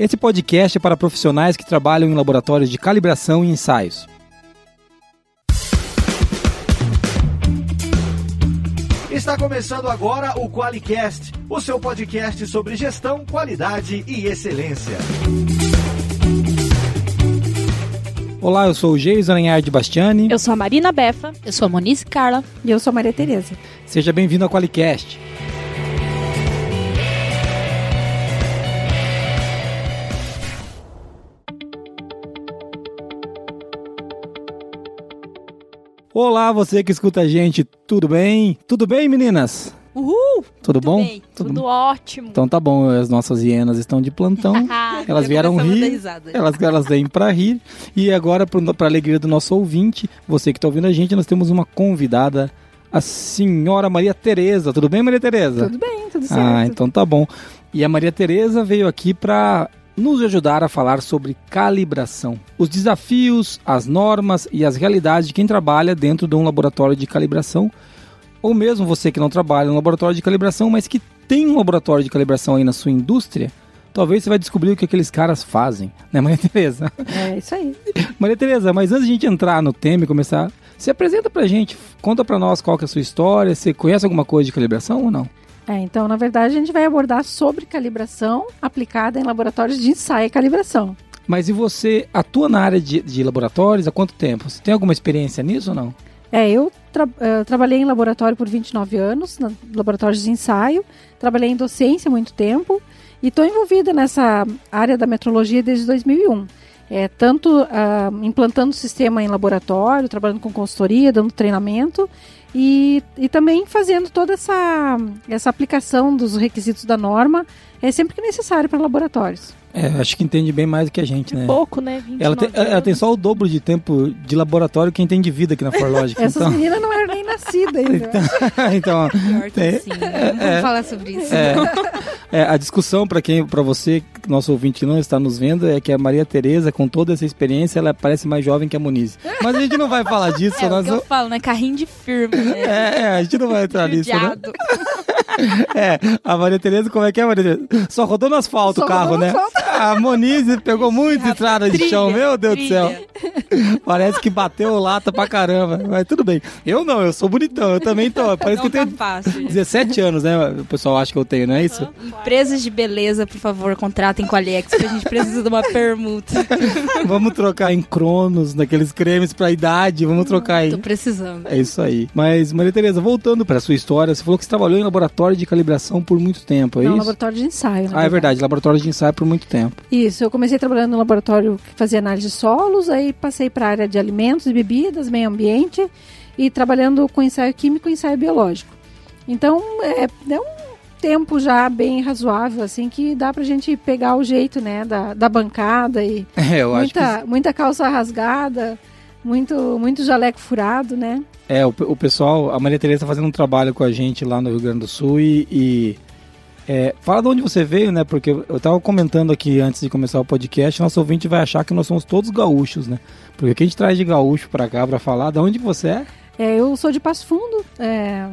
Esse podcast é para profissionais que trabalham em laboratórios de calibração e ensaios. Está começando agora o QualiCast, o seu podcast sobre gestão, qualidade e excelência. Olá, eu sou o Geison Aranhard Bastiani. Eu sou a Marina Befa. Eu sou a Monize Carla. E eu sou a Maria Tereza. Seja bem-vindo ao QualiCast. Olá, você que escuta a gente, tudo bem? Tudo bem, meninas? Uhul! Tudo, bom? Bem, tudo, ótimo. Então tá bom, as nossas hienas estão de plantão. elas vieram rir, elas, elas vêm pra rir. E agora, pra alegria do nosso ouvinte, você que tá ouvindo a gente, nós temos uma convidada, a senhora Maria Tereza. Tudo bem, Maria Tereza? Tudo bem, tudo certo. Ah, então tá bom. E a Maria Tereza veio aqui pra nos ajudar a falar sobre calibração, os desafios, as normas e as realidades de quem trabalha dentro de um laboratório de calibração, ou mesmo você que não trabalha em um laboratório de calibração, mas que tem um laboratório de calibração aí na sua indústria, talvez você vai descobrir o que aqueles caras fazem, né, Maria Tereza? É isso aí. Maria Tereza, mas antes de a gente entrar no tema e começar, se apresenta pra gente, conta pra nós qual que é a sua história, você conhece alguma coisa de calibração ou não? É, então, na verdade, a gente vai abordar sobre calibração aplicada em laboratórios de ensaio e calibração. Mas e você atua na área de, de laboratórios há quanto tempo? Você tem alguma experiência nisso ou não? É, eu tra uh, trabalhei em laboratório por 29 anos, na laboratórios de ensaio, trabalhei em docência há muito tempo e estou envolvida nessa área da metrologia desde 2001. É, tanto uh, implantando o sistema em laboratório, trabalhando com consultoria, dando treinamento e, e também fazendo toda essa, essa aplicação dos requisitos da norma é sempre que necessário para laboratórios. É, acho que entende bem mais do que a gente, né? Pouco, né? Ela tem, ela tem, só o dobro de tempo de laboratório que entende vida aqui na Forlogic. Essas então... meninas não eram nem nascidas ainda. então, então Pior que sim, né? Não vamos falar sobre isso. É, é, a discussão para quem, para você, nosso ouvinte que não está nos vendo, é que a Maria Tereza, com toda essa experiência, ela parece mais jovem que a Monize. Mas a gente não vai falar disso. É, nós o que eu falo, né? Carrinho de firma, né? É, é, a gente não vai entrar nisso, né? É, a Maria Tereza, como é que é, Maria Tereza? Só rodou no asfalto Só o carro, rodou no né? A Monize pegou muita estrada de chão, meu Deus trilha. do céu. Parece que bateu lata pra caramba. Mas tudo bem. Eu não, eu sou bonitão, eu também tô. Parece Não que eu tá tenho fácil. 17 anos, né? O pessoal acha que eu tenho, não é isso? Empresas de beleza, por favor, contratem com a Alex, que a gente precisa de uma permuta. Vamos trocar em cronos, naqueles cremes pra idade, vamos trocar aí. Tô precisando. É isso aí. Mas, Maria Tereza, voltando pra sua história, você falou que você trabalhou em laboratório de calibração por muito tempo, é Não, isso? laboratório de ensaio. Ah, é verdade, laboratório de ensaio por muito tempo. Isso, eu comecei trabalhando no laboratório que fazia análise de solos, aí passei para a área de alimentos e bebidas, meio ambiente, e trabalhando com ensaio químico e ensaio biológico. Então, é, é um tempo já bem razoável, assim, que dá pra gente pegar o jeito, né, da, da bancada e É, acho que muita, muita calça rasgada, muito, muito jaleco furado, né? É, o, o pessoal, a Maria Tereza tá fazendo um trabalho com a gente lá no Rio Grande do Sul e. e, é, fala de onde você veio, né? Porque eu tava comentando aqui antes de começar o podcast, nosso ouvinte vai achar que nós somos todos gaúchos, né? Porque o que a gente traz de gaúcho pra cá pra falar, da onde você é? É, eu sou de Passo Fundo, é,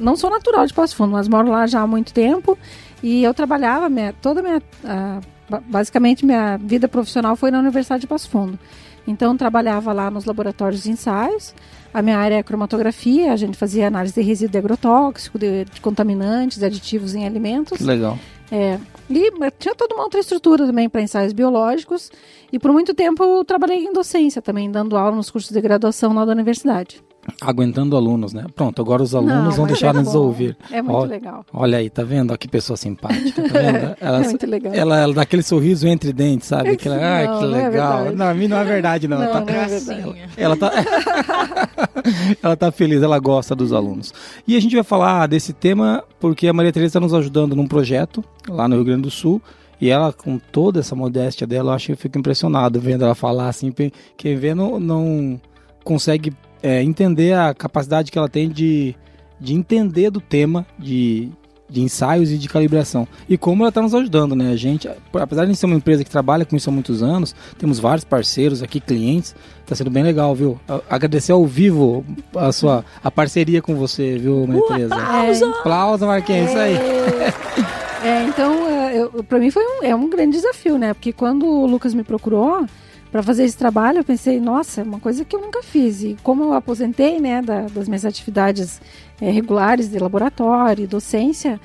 não sou natural de Passo Fundo, mas moro lá já há muito tempo e eu trabalhava, minha, toda a minha, ah, ba- basicamente minha vida profissional foi na Universidade de Passo Fundo. Então trabalhava lá nos laboratórios de ensaios, a minha área é cromatografia, a gente fazia análise de resíduo agrotóxico, de, de contaminantes, de aditivos em alimentos. Legal. É, e tinha toda uma outra estrutura também para ensaios biológicos e por muito tempo eu trabalhei em docência também, dando aula nos cursos de graduação lá da universidade. Aguentando alunos, né? Pronto, agora os alunos Não, vão mas deixar é nos ouvir. É muito Ó, legal. Olha aí, tá vendo? Ó, que pessoa simpática, tá vendo? Ela, É muito legal. ela, ela dá aquele sorriso entre dentes, sabe? Aquela, ai, Não, que não é legal. verdade. não, a mim não é verdade, não. Não, tá, não é verdade. Gracinha. Ela tá, ela tá feliz, ela gosta dos alunos. E a gente vai falar desse tema porque a Maria Tereza está nos ajudando num projeto lá no Rio Grande do Sul. E ela, com toda essa modéstia dela, eu acho que eu fico impressionado vendo ela falar assim. Quem vê não, não consegue é, entender a capacidade que ela tem de, de entender do tema de, de ensaios e de calibração. E como ela está nos ajudando, né? A gente, apesar de ser uma empresa que trabalha com isso há muitos anos, temos vários parceiros aqui, clientes, está sendo bem legal, viu? Agradecer ao vivo a sua a parceria com você, viu, Maria Tereza? É, Aplausos, Marquinhos, isso aí. É, então, eh, para mim foi um, é um grande desafio, né? Porque quando o Lucas me procurou para fazer esse trabalho, eu pensei, nossa, é uma coisa que eu nunca fiz. E como eu aposentei, né, da, das minhas atividades é, regulares de laboratório, docência,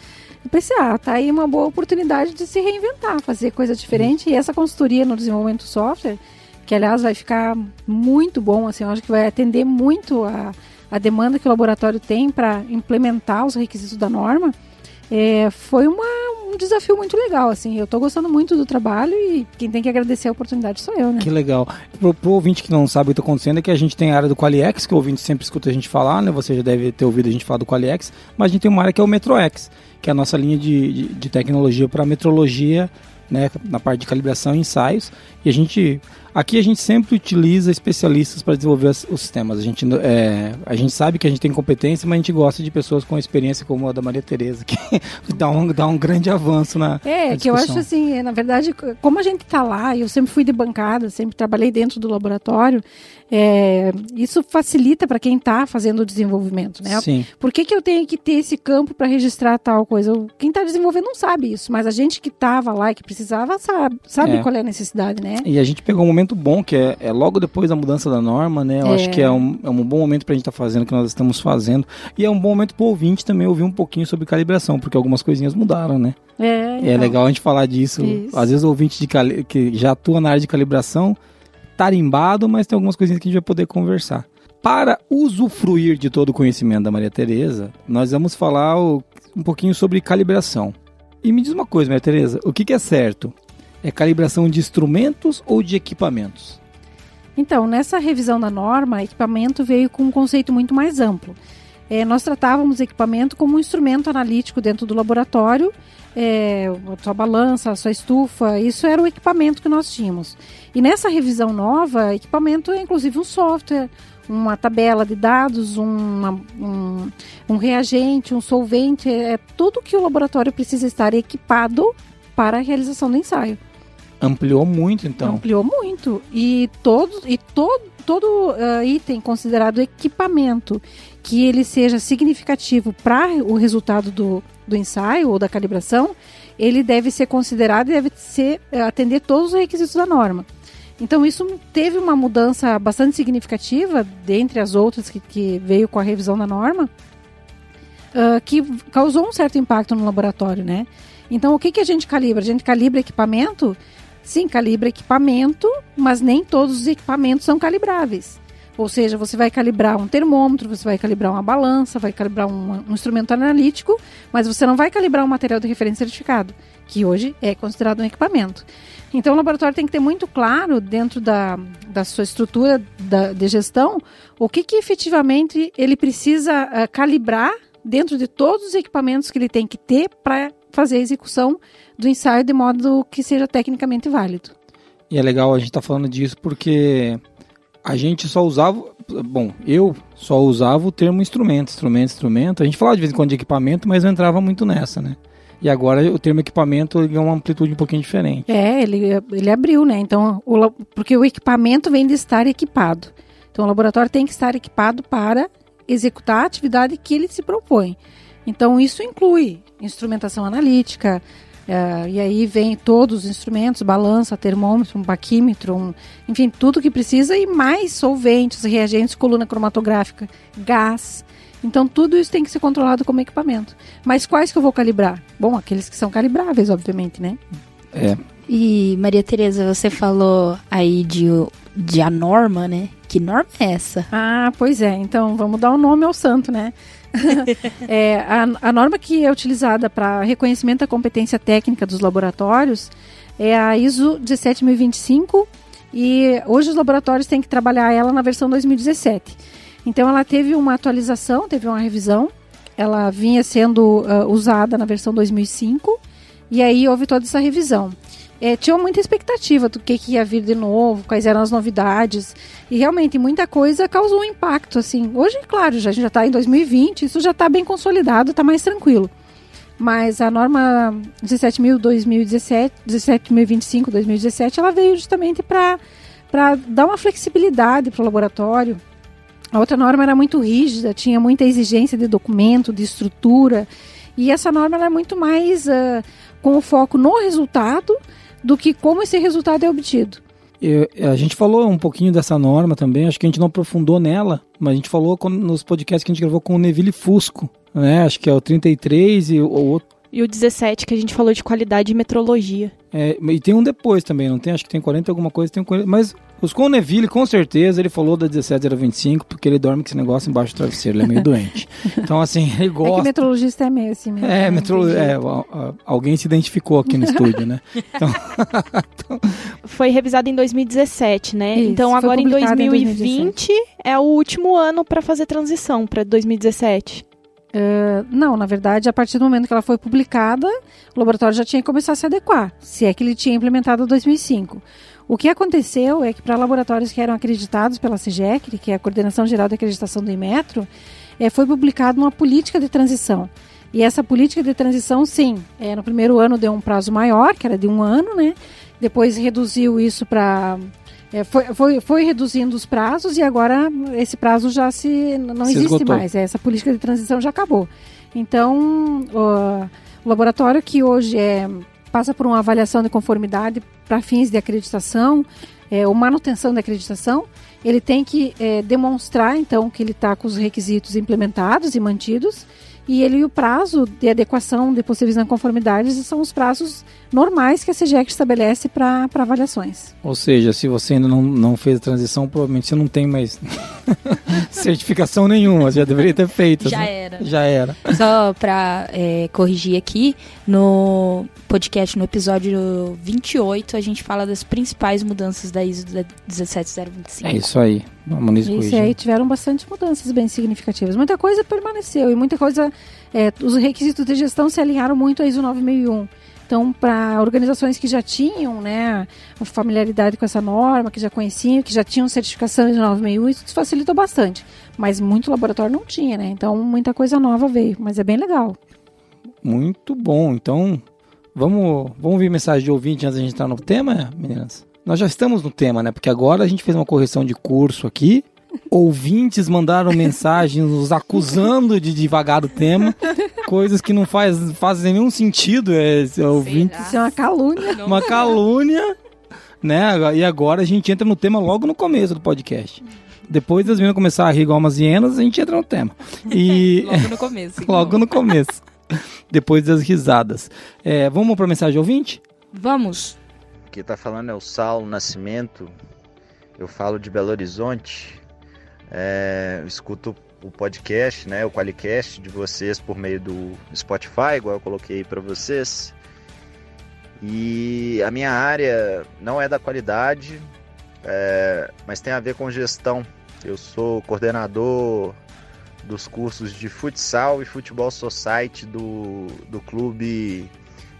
eu pensei, ah, tá aí uma boa oportunidade de se reinventar, fazer coisa diferente. E essa consultoria no desenvolvimento do software, que aliás vai ficar muito bom, assim, eu acho que vai atender muito a, a demanda que o laboratório tem para implementar os requisitos da norma. É, foi uma, um desafio muito legal, assim. Eu estou gostando muito do trabalho e quem tem que agradecer a oportunidade sou eu, né? Que legal. Pro, pro ouvinte que não sabe o que está acontecendo é que a gente tem a área do Qualiex, que o ouvinte sempre escuta a gente falar, né? Você já deve ter ouvido a gente falar do Qualiex, mas a gente tem uma área que é o MetroX, que é a nossa linha de, de, de tecnologia para metrologia, né? Na parte de calibração e ensaios. E a gente Aqui a gente sempre utiliza especialistas para desenvolver os, sistemas. A gente, é, a gente sabe que a gente tem competência, mas a gente gosta de pessoas com experiência como a da Maria Tereza, que dá, um, dá um grande avanço na. É, na que eu acho assim, é, na verdade, como a gente está lá, eu sempre fui de bancada, sempre trabalhei dentro do laboratório, é, isso facilita para quem está fazendo o desenvolvimento, né? Sim. Por que, que eu tenho que ter esse campo para registrar tal coisa? Quem está desenvolvendo não sabe isso, mas a gente que estava lá e que precisava sabe, sabe é. qual é a necessidade, né? E a gente pegou um momento bom, que é, é logo depois da mudança da norma, né? Eu é. acho que é um, é um bom momento para a gente estar tá fazendo o que nós estamos fazendo. E é um bom momento para o ouvinte também ouvir um pouquinho sobre calibração, porque algumas coisinhas mudaram, né? É, é então. é legal a gente falar disso. Isso. Às vezes o ouvinte de cali que já atua na área de calibração, tarimbado, mas tem algumas coisinhas que a gente vai poder conversar. Para usufruir de todo o conhecimento da Maria Tereza, nós vamos falar um pouquinho sobre calibração. E me diz uma coisa, Maria Tereza, o que, que é certo? É calibração de instrumentos ou de equipamentos? Então, nessa revisão da norma, equipamento veio com um conceito muito mais amplo. É, nós tratávamos equipamento como um instrumento analítico dentro do laboratório, é, a sua balança, a sua estufa, isso era o equipamento que nós tínhamos. E nessa revisão nova, equipamento é inclusive um software, uma tabela de dados, uma, um, um reagente, um solvente, é tudo que o laboratório precisa estar equipado para a realização do ensaio. Ampliou muito, então. Ampliou muito. E todo, e todo, todo uh, item considerado equipamento que ele seja significativo para o resultado do, do ensaio ou da calibração, ele deve ser considerado e deve ser, uh, atender todos os requisitos da norma. Então, isso teve uma mudança bastante significativa, dentre as outras que, que veio com a revisão da norma, uh, que causou um certo impacto no laboratório, né? Então, o que, que a gente calibra? A gente calibra equipamento Sim, calibra equipamento, mas nem todos os equipamentos são calibráveis. Ou seja, você vai calibrar um termômetro, você vai calibrar uma balança, vai calibrar um, um, instrumento analítico, mas você não vai calibrar um material de referência certificado, que hoje é considerado um equipamento. Então, o laboratório tem que ter muito claro, dentro da, da sua estrutura da, de gestão, o que, que efetivamente ele precisa uh, calibrar dentro de todos os equipamentos que ele tem que ter para fazer a execução do ensaio de modo que seja tecnicamente válido. E é legal a gente estar tá falando disso porque a gente só usava, bom, eu só usava o termo instrumento, instrumento, instrumento. A gente falava de vez em quando de equipamento, mas não entrava muito nessa, né? E agora o termo equipamento ganhou uma amplitude um pouquinho diferente. É, ele, ele abriu, né? Então, o, porque o equipamento vem de estar equipado. Então, o laboratório tem que estar equipado para executar a atividade que ele se propõe. Então, isso inclui instrumentação analítica, Uh, e aí vem todos os instrumentos, balança, termômetro, um baquímetro, um, enfim, tudo que precisa e mais solventes, reagentes, coluna cromatográfica, gás. Então tudo isso tem que ser controlado como equipamento. Mas quais que eu vou calibrar? Bom, aqueles que são calibráveis, obviamente, né? É. E Maria Tereza, você falou aí de, de a norma, né? Que norma é essa? Ah, pois é. Então vamos dar o um nome ao santo, né? é, a, a, norma que é utilizada para reconhecimento da competência técnica dos laboratórios é a ISO 17025 e hoje os laboratórios têm que trabalhar ela na versão 2017. Então ela teve uma atualização, teve uma revisão, ela vinha sendo uh, usada na versão 2005 e aí houve toda essa revisão é, tinha muita expectativa do que, que, ia vir de novo, quais eram as novidades. E realmente muita coisa causou um impacto. assim. Hoje, claro, já, a gente já está em 2020, isso já está bem consolidado, está mais tranquilo. Mas a norma 17.017, 17.025, 2017, ela veio justamente para dar uma flexibilidade para o laboratório. A outra norma era muito rígida, tinha muita exigência de documento, de estrutura. E essa norma é muito mais uh, com o foco no resultado do que como esse resultado é obtido. Eu, a gente falou um pouquinho dessa norma também, acho que a gente não aprofundou nela, mas a gente falou nos podcasts que a gente gravou com o Neville Fusco, né? Acho que é o 33 e o outro. E o 17, que a gente falou de qualidade e metrologia. É, e tem um depois também, não tem? Acho que tem 40 alguma coisa, tem 40, mas os com o Neville, com certeza, ele falou da 17025, porque ele dorme com esse negócio embaixo do travesseiro, ele é meio doente. Então, assim, ele gosta. É que metrologista é meio assim mesmo. É, metrolo... é alguém se identificou aqui no estúdio, né? Então... então... Foi revisado em 2017, né? Isso, então, agora em 2020 em é o último ano para fazer transição para 2017. Uh, não, na verdade, a partir do momento que ela foi publicada, o laboratório já tinha que começar a se adequar, se é que ele tinha implementado em 2005. O que aconteceu é que para laboratórios que eram acreditados pela CIGEC, que é a Coordenação Geral de Acreditação do Inmetro, é, foi publicada uma política de transição. E essa política de transição, sim, é, no primeiro ano deu um prazo maior, que era de um ano, né? Depois reduziu isso para é, foi, foi, foi, reduzindo os prazos e agora esse prazo já se não se existe esgotou. mais. É, essa política de transição já acabou. Então, o, o laboratório que hoje é passa por uma avaliação de conformidade para fins de acreditação é, ou manutenção da acreditação, ele tem que é, demonstrar, então, que ele está com os requisitos implementados e mantidos e ele o prazo de adequação de possíveis não conformidades são os prazos normais que a CGEC estabelece para avaliações. Ou seja, se você ainda não, não fez a transição, provavelmente você não tem mais certificação nenhuma, já deveria ter feito. Já né? era. Já era. Só para é, corrigir aqui, no podcast, no episódio 28, a gente fala das principais mudanças da ISO 17025. É isso aí. Vamos Isso aí tiveram bastante mudanças bem significativas. Muita coisa permaneceu e muita coisa. É, os requisitos de gestão se alinharam muito à ISO 9001. Então, para organizações que já tinham né, familiaridade com essa norma, que já conheciam, que já tinham certificação ISO 9001, isso facilitou bastante. Mas muito laboratório não tinha, né? Então, muita coisa nova veio. Mas é bem legal. Muito bom. Então, vamos, vamos ouvir mensagem de ouvinte antes de a gente entrar no tema, meninas? Nós já estamos no tema, né? Porque agora a gente fez uma correção de curso aqui. Ouvintes mandaram mensagens nos acusando de devagar o tema, coisas que não faz, fazem nenhum sentido. É, é ouvintes, Isso é uma calúnia. Uma calúnia, né? E agora a gente entra no tema logo no começo do podcast. Depois das meninas começar a rir igual umas hienas, a gente entra no tema. E... logo no começo. logo no começo. Depois das risadas. É, vamos para a mensagem ouvinte? Vamos. Quem está falando é o Saulo Nascimento. Eu falo de Belo Horizonte. É, escuto o podcast, né, o Qualicast de vocês por meio do Spotify, igual eu coloquei para vocês. E a minha área não é da qualidade, é, mas tem a ver com gestão. Eu sou coordenador dos cursos de futsal e futebol society do, do clube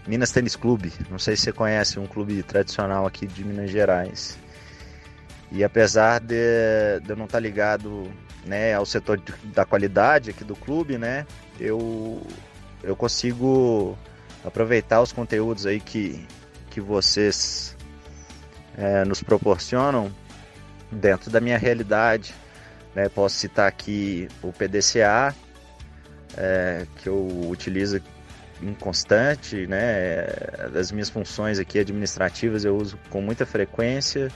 Minas Tênis Clube. Não sei se você conhece, um clube tradicional aqui de Minas Gerais. E apesar de, de eu não estar ligado né, ao setor de, da qualidade aqui do clube, né, eu, eu consigo aproveitar os conteúdos aí que, que vocês é, nos proporcionam dentro da minha realidade. Né? Posso citar aqui o PDCA, é, que eu utilizo inconstante, né? Das minhas funções aqui administrativas eu uso com muita frequência.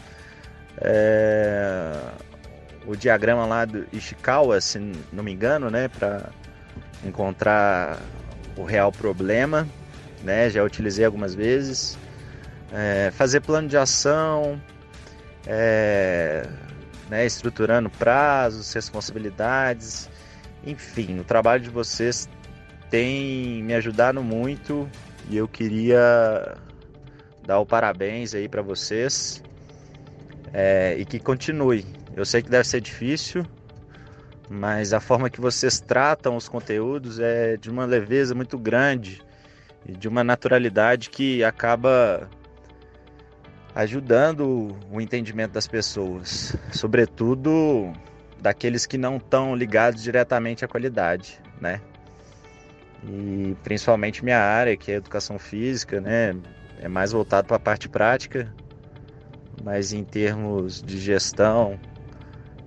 É... O diagrama lá do Ishikawa, se não me engano, né? Para encontrar o real problema, né? Já utilizei algumas vezes. É... Fazer plano de ação, é... né? estruturando prazos, responsabilidades. Enfim, o trabalho de vocês tem me ajudado muito e eu queria dar o parabéns aí para vocês é, e que continue. Eu sei que deve ser difícil, mas a forma que vocês tratam os conteúdos é de uma leveza muito grande e de uma naturalidade que acaba ajudando o entendimento das pessoas, sobretudo daqueles que não estão ligados diretamente à qualidade, né? E principalmente minha área, que é educação física, né? É mais voltado para a parte prática, mas em termos de gestão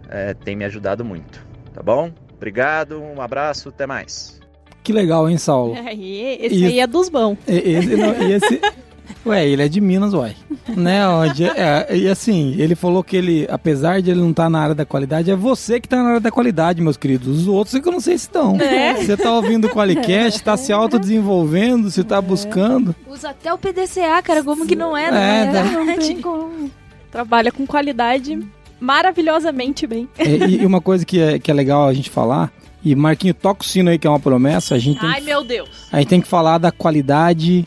é, tem me ajudado muito, tá bom? Obrigado, um abraço, até mais. que legal, hein, Saulo? É, esse e, aí é dos bons. Esse, não, e esse, Ué, ele é de Minas, uai. né? Onde, é, e assim, ele falou que ele, apesar de ele não estar tá na área da qualidade, é você que está na área da qualidade, meus queridos. Os outros é que eu não sei se estão. É. Você está ouvindo o Qualicast, está se autodesenvolvendo, você está é. buscando. Usa até o PDCA, cara, como que não é, né? É, não tem como. Trabalha com qualidade maravilhosamente bem. E, e, uma coisa que é, que é legal a gente falar, e Marquinho, toca o sino aí que é uma promessa, a gente Ai, que, meu Deus! A gente tem que falar da qualidade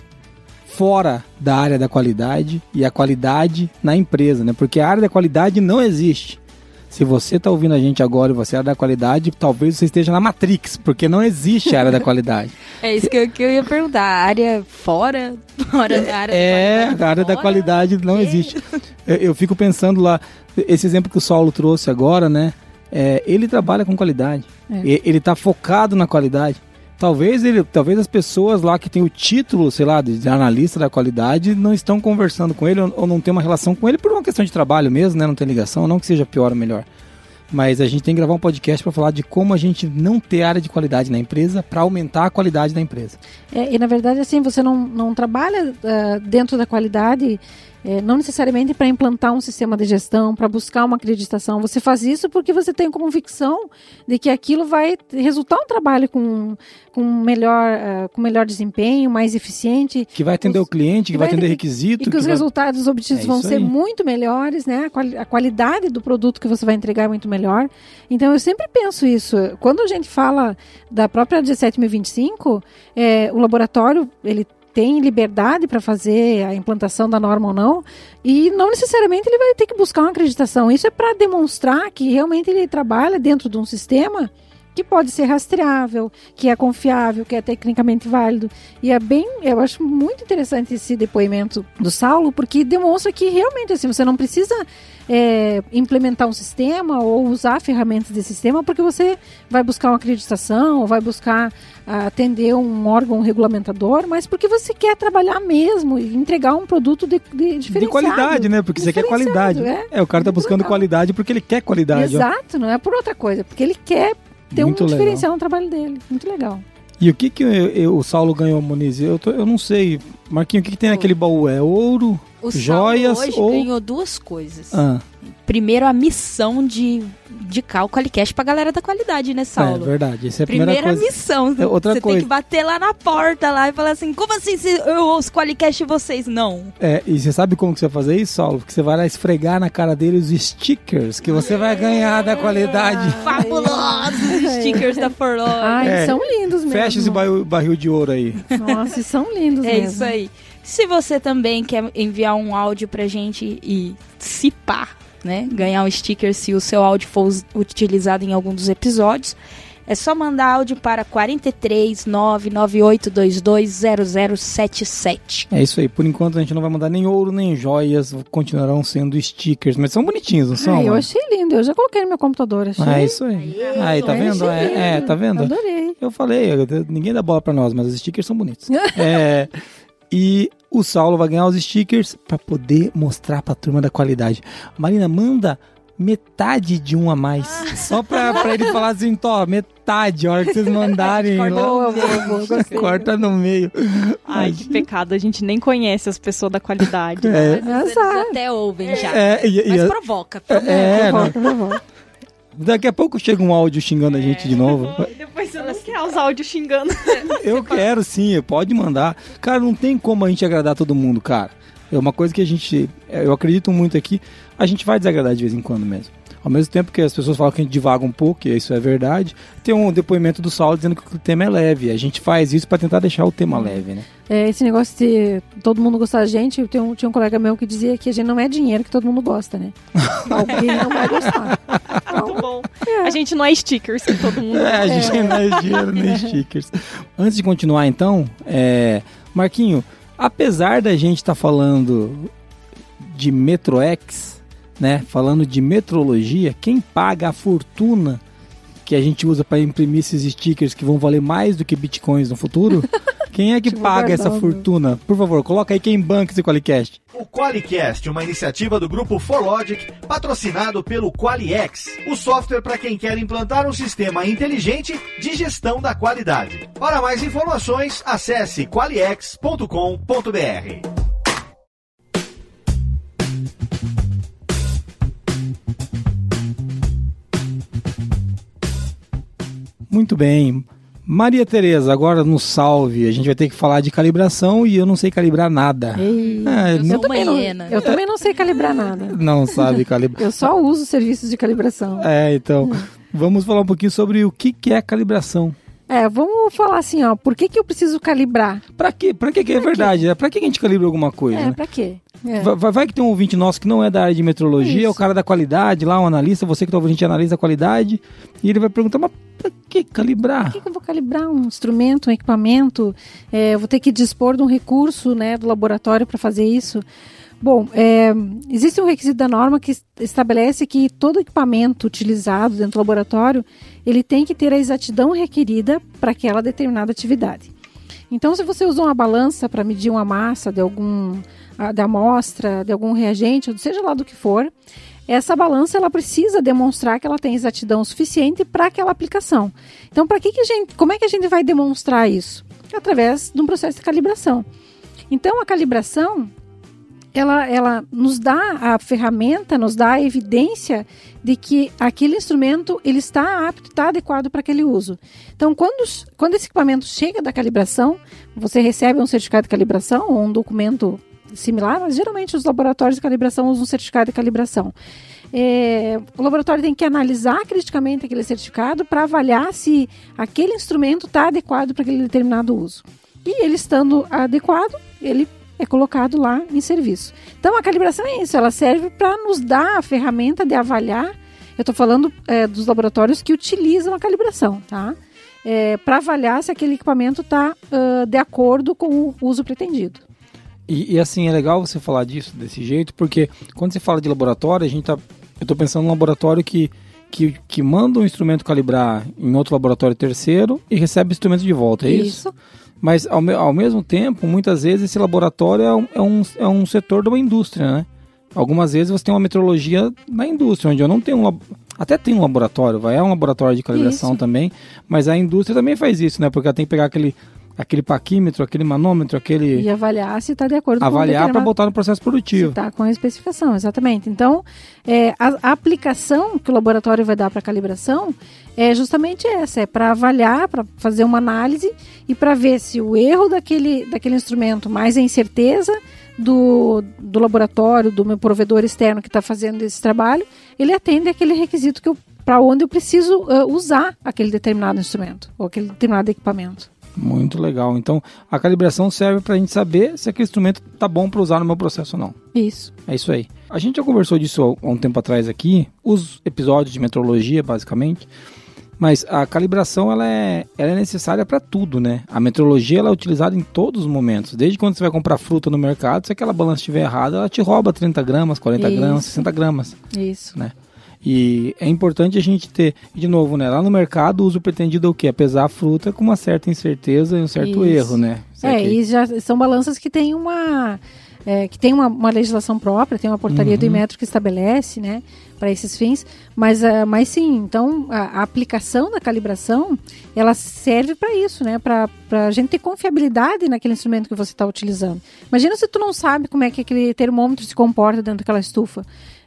fora da área da qualidade e a qualidade na empresa, né? Porque a área da qualidade não existe. Se você está ouvindo a gente agora e você é da qualidade, talvez você esteja na Matrix, porque não existe a área da qualidade. É isso que eu, que eu ia perguntar. A área fora? fora da área é, a área da qualidade não existe. Eu, eu, fico pensando lá, esse exemplo que o Saulo trouxe agora, né? É, ele trabalha com qualidade. É. Ele está focado na qualidade. Talvez ele, talvez as pessoas lá que têm o título, sei lá, de analista da qualidade não estão conversando com ele ou não tem uma relação com ele por uma questão de trabalho mesmo, né? Não tem ligação, não que seja pior ou melhor. Mas a gente tem que gravar um podcast para falar de como a gente não ter área de qualidade na empresa para aumentar a qualidade da empresa. É, e na verdade, assim, você não, não trabalha uh, dentro da qualidade é, não necessariamente para implantar um sistema de gestão, para buscar uma acreditação. Você faz isso porque você tem convicção de que aquilo vai resultar um trabalho com, com, melhor, uh, com melhor desempenho, mais eficiente. Que vai atender os, o cliente, que, que vai atender requisitos. E que, os vai... resultados obtidos é vão ser muito melhores, né? A, quali a qualidade do produto que você vai entregar é muito melhor. Então, eu sempre penso isso. Quando a gente fala da própria 17025, é, o laboratório, ele tem liberdade para fazer a implantação da norma ou não, e não necessariamente ele vai ter que buscar uma acreditação. Isso é para demonstrar que realmente ele trabalha dentro de um sistema que pode ser rastreável, que é confiável, que é tecnicamente válido. E é bem, eu acho muito interessante esse depoimento do Saulo, porque demonstra que realmente assim, você não precisa é, implementar um sistema ou usar ferramentas desse sistema porque você vai buscar uma acreditação, ou vai buscar atender um órgão regulamentador, mas porque você quer trabalhar mesmo e entregar um produto de, de diferenciado. De qualidade, né? Porque você quer qualidade. É, é o cara tá buscando qualidade porque ele quer qualidade. Exato, ó. não é por outra coisa, porque ele quer ter Muito um legal. diferencial no trabalho dele. Muito legal. E o que que eu, eu, o Saulo ganhou, Moniz? Eu, tô, eu não sei. Marquinho, o que, que tem naquele baú? É ouro, o joias Saulo hoje ou... ganhou duas coisas. Ah. Primeiro, a missão de indicar o Qualicast pra galera da qualidade, né, Saulo? É verdade, essa é a primeira, primeira coisa. missão. É outra você coisa. tem que bater lá na porta lá e falar assim, como assim eu ouço Qualicast e vocês não? É, e você sabe como que você vai fazer isso, Saulo? Porque você vai lá esfregar na cara dele os stickers que você vai ganhar da qualidade. Fabulosos stickers da Forló. Ai, é, são lindos mesmo. Fecha esse barril, barril de ouro aí. Nossa, são lindos é mesmo. É isso aí. Se você também quer enviar um áudio pra gente e se pá, né, ganhar um sticker se o seu áudio for utilizado em algum dos episódios, é só mandar áudio para 43 998220077. É isso aí. Por enquanto a gente não vai mandar nem ouro nem joias, continuarão sendo stickers, mas são bonitinhos, não são? Ah, eu achei lindo. Eu já coloquei no meu computador. Achei. Ah, é isso aí. Aí, aí tá vendo? É, é, tá vendo? Adorei. Eu falei, ninguém dá bola para nós, mas os stickers são bonitos. é, e o Saulo vai ganhar os stickers para poder mostrar para a turma da qualidade. Marina, manda metade de um a mais. Ah. Só pra, pra ele falar assim, tó, metade, a hora que vocês mandarem. Corta, lá, no meio. Corta no meio. Ai, que pecado, a gente nem conhece as pessoas da qualidade. É. Mas eles até ouvem já. É, e, Mas provoca, provoca. É, provoca, provoca. Daqui a pouco chega um áudio xingando é, a gente de novo. Depois você não quer os áudios xingando. Eu quero sim, pode mandar. Cara, não tem como a gente agradar todo mundo, cara. É uma coisa que a gente. Eu acredito muito aqui. A gente vai desagradar de vez em quando mesmo. Ao mesmo tempo que as pessoas falam que a gente divaga um pouco, e isso é verdade, tem um depoimento do Saulo dizendo que o tema é leve. A gente faz isso para tentar deixar o tema leve, né? É, esse negócio de todo mundo gostar da gente, tinha um, tinha um colega meu que dizia que a gente não é dinheiro que todo mundo gosta, né? Alguém não vai gostar. Muito bom. É. A gente não é stickers que todo mundo É, a gente é. não é dinheiro nem stickers. Antes de continuar, então, é... Marquinho, apesar da gente estar tá falando de MetroX, né? Falando de metrologia, quem paga a fortuna que a gente usa para imprimir esses stickers que vão valer mais do que bitcoins no futuro? Quem é que paga essa fortuna? Por favor, coloca aí quem banca esse Qualicast. O Qualicast, uma iniciativa do grupo ForLogic, patrocinado pelo Qualiex, o software para quem quer implantar um sistema inteligente de gestão da qualidade. Para mais informações, acesse qualiex.com.br. Muito bem. Maria Tereza, agora no salve, a gente vai ter que falar de calibração e eu não sei calibrar nada. Ei, ah, eu, não, também não, eu também não sei calibrar nada. Não sabe calibrar. eu só uso serviços de calibração. É, então, vamos falar um pouquinho sobre o que é calibração. É, vamos falar assim, ó, por que, que eu preciso calibrar? Pra quê? Pra quê? Que é verdade, é Pra que a gente calibra alguma coisa? É, né? pra quê? É. Vai, vai, que tem um ouvinte nosso que não é da área de metrologia, é o cara da qualidade, lá um analista, você que tá ouvindo, a gente analisa a qualidade, e ele vai perguntar, mas pra que calibrar? Por que, que eu vou calibrar um instrumento, um equipamento? É, eu vou ter que dispor de um recurso, né, do laboratório para fazer isso? Bom, é, existe um requisito da norma que estabelece que todo equipamento utilizado dentro do laboratório ele tem que ter a exatidão requerida para aquela determinada atividade. Então, se você usa uma balança para medir uma massa de algum da amostra, de algum reagente, seja lá do que for, essa balança ela precisa demonstrar que ela tem exatidão suficiente para aquela aplicação. Então, para que, que a gente, como é que a gente vai demonstrar isso? Através de um processo de calibração. Então, a calibração ela, ela nos dá a ferramenta, nos dá a evidência de que aquele instrumento ele está apto, está adequado para aquele uso. Então, quando, quando esse equipamento chega da calibração, você recebe um certificado de calibração ou um documento similar, mas geralmente os laboratórios de calibração usam um certificado de calibração. É, o laboratório tem que analisar criticamente aquele certificado para avaliar se aquele instrumento está adequado para aquele determinado uso. E ele estando adequado, ele é colocado lá em serviço. Então a calibração é isso, ela serve para nos dar a ferramenta de avaliar. Eu estou falando é, dos laboratórios que utilizam a calibração, tá? É, para avaliar se aquele equipamento está uh, de acordo com o uso pretendido. E, e, assim, é legal você falar disso desse jeito, porque quando você fala de laboratório, a gente tá. Eu estou pensando num laboratório que, que, que manda um instrumento calibrar em outro laboratório terceiro e recebe o instrumento de volta, é isso? isso? Mas ao, ao mesmo tempo, muitas vezes esse laboratório é um, é, um, é um setor de uma indústria, né? Algumas vezes você tem uma metrologia na indústria, onde eu não tenho um até tem um laboratório, vai, é um laboratório de calibração isso. também, mas a indústria também faz isso, né? Porque ela tem que pegar aquele aquele paquímetro, aquele manômetro, aquele. E avaliar se está de acordo avaliar com Avaliar para botar no processo produtivo. Está com a especificação, exatamente. Então, é, a, aplicação que o laboratório vai dar para calibração é justamente essa: é para avaliar, para fazer uma análise e para ver se o erro daquele, daquele instrumento, mais a incerteza do, do laboratório, do meu provedor externo que está fazendo esse trabalho, ele atende aquele requisito que para onde eu preciso uh, usar aquele determinado instrumento ou aquele determinado equipamento. Muito legal. Então, a calibração serve para a gente saber se aquele instrumento está bom para usar no meu processo ou não. Isso. É isso aí. A gente já conversou disso há um tempo atrás aqui, os episódios de metrologia, basicamente. Mas a calibração ela é, ela é necessária para tudo, né? A metrologia ela é utilizada em todos os momentos. Desde quando você vai comprar fruta no mercado, se aquela balança estiver errada, ela te rouba 30 gramas, 40 Isso. gramas, 60 gramas. Isso. Né? E é importante a gente ter, de novo, né? Lá no mercado, o uso pretendido é o quê? É pesar a fruta com uma certa incerteza e um certo Isso. erro, né? é, e já são balanças que têm uma. É, que tem uma, uma, legislação própria, tem uma portaria uhum. do Imetro que estabelece, né, para esses fins, mas, uh, mas sim, então a, a, aplicação da calibração, ela serve para isso, né, para a gente ter confiabilidade naquele instrumento que você está utilizando. Imagina se tu não sabe como é que aquele termômetro se comporta dentro daquela estufa.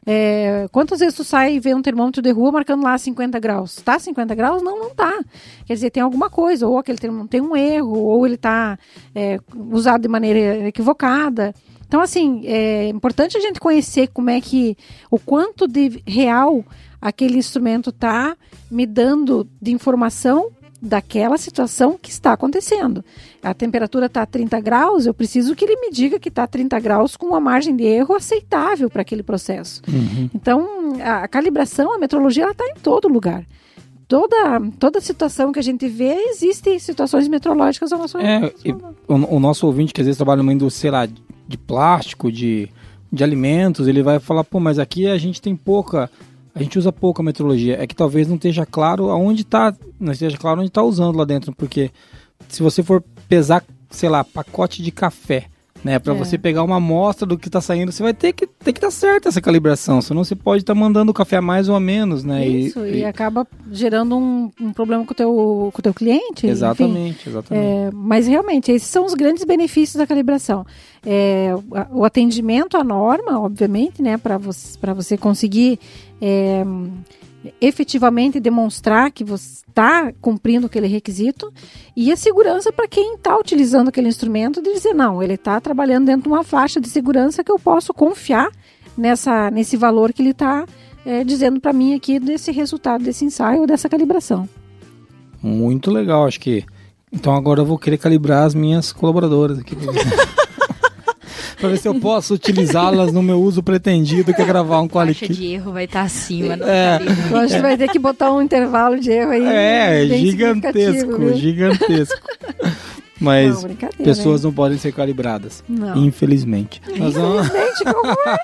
É, quantas vezes tu sai e vê um termômetro de rua marcando lá 50 graus? Tá 50 graus? Não, não tá. Quer dizer, tem alguma coisa, ou aquele termômetro tem um erro, ou ele está é, usado de maneira equivocada. Então, assim, é importante a gente conhecer como é que, o quanto de real aquele instrumento está me dando de informação daquela situação que está acontecendo. A temperatura está a 30 graus, eu preciso que ele me diga que está a 30 graus com uma margem de erro aceitável para aquele processo. Uhum. Então, a, a, calibração, a metrologia, ela está em todo lugar. Toda, toda situação que a gente vê, existem situações meteorológicas ao nosso é, o, o, nosso ouvinte que às vezes trabalha numa indústria, sei lá, de plástico, de, de alimentos, ele vai falar, pô, mas aqui a gente tem pouca a gente usa pouca metrologia. É que talvez não esteja claro aonde está, não esteja claro onde está usando lá dentro, porque se você for pesar, sei lá, pacote de café né? Para é. você pegar uma amostra do que está saindo, você vai ter que ter que estar tá certa essa calibração, senão você pode estar tá mandando o café a mais ou a menos, né? Isso, e, e, e acaba gerando um, um, problema com o teu, com o teu cliente. Exatamente, enfim. exatamente. É, mas realmente, esses são os grandes benefícios da calibração. É, o atendimento à norma, obviamente, né? Para você, você conseguir é, efetivamente demonstrar que você está cumprindo aquele requisito e a segurança para quem está utilizando aquele instrumento de dizer não, ele está trabalhando dentro de uma faixa de segurança que eu posso confiar nessa nesse valor que ele está é, dizendo para mim aqui desse resultado desse ensaio ou dessa calibração. Muito legal, acho que. Então agora eu vou querer calibrar as minhas colaboradoras aqui. para ver se eu posso utilizá-las no meu uso pretendido, que é gravar um quality. A de erro vai estar acima. Não é, eu acho que vai ter que botar um intervalo de erro aí. É, gigantesco, gigantesco. Mas não, pessoas não podem ser calibradas. Não. Infelizmente. Infelizmente, como é?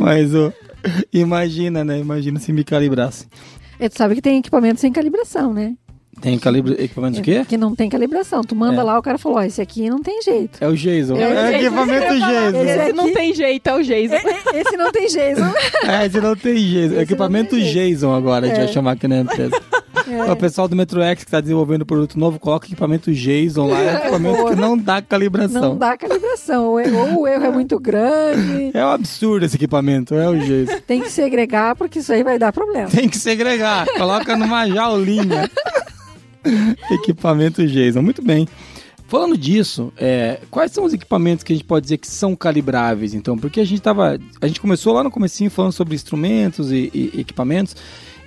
Mas oh, imagina, né? Imagina se me calibrasse. É, tu sabe que tem equipamento sem calibração, né? Tem calibra... equipamento de quê? Que não tem calibração. Tu manda é. lá, o cara falou, ó, esse aqui não tem jeito. É o Jason. É, é o equipamento Jason. Esse, esse não tem jeito, é o Jason. Esse não tem Jason. é, esse não tem Jason. Esse equipamento Jason agora, a gente vai é. chamar aqui na empresa. É. O pessoal do Metro X que está desenvolvendo produto novo, coloca equipamento Jason lá, é equipamento que não dá calibração. Não dá calibração. Ou o erro é muito grande. É um absurdo esse equipamento, é o Jason. Tem que segregar, porque isso aí vai dar problema. Tem que segregar. Coloca numa jaulinha. Equipamento Jason, muito bem. Falando disso, é, quais são os equipamentos que a gente pode dizer que são calibráveis, então? Porque a gente tava, a gente começou lá no comecinho falando sobre instrumentos e, e equipamentos,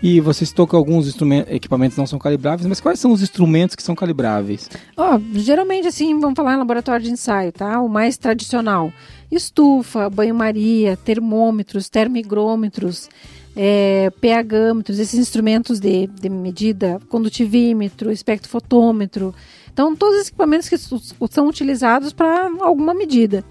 e você citou que alguns equipamentos não são calibráveis, mas quais são os instrumentos que são calibráveis? Oh, geralmente, assim, vamos falar em laboratório de ensaio, tá? O mais tradicional. Estufa, banho-maria, termômetros, termigrômetros, é, pHmetros, esses instrumentos de, de medida, condutivímetro, espectrofotômetro. Então, todos os equipamentos que são utilizados para alguma medida.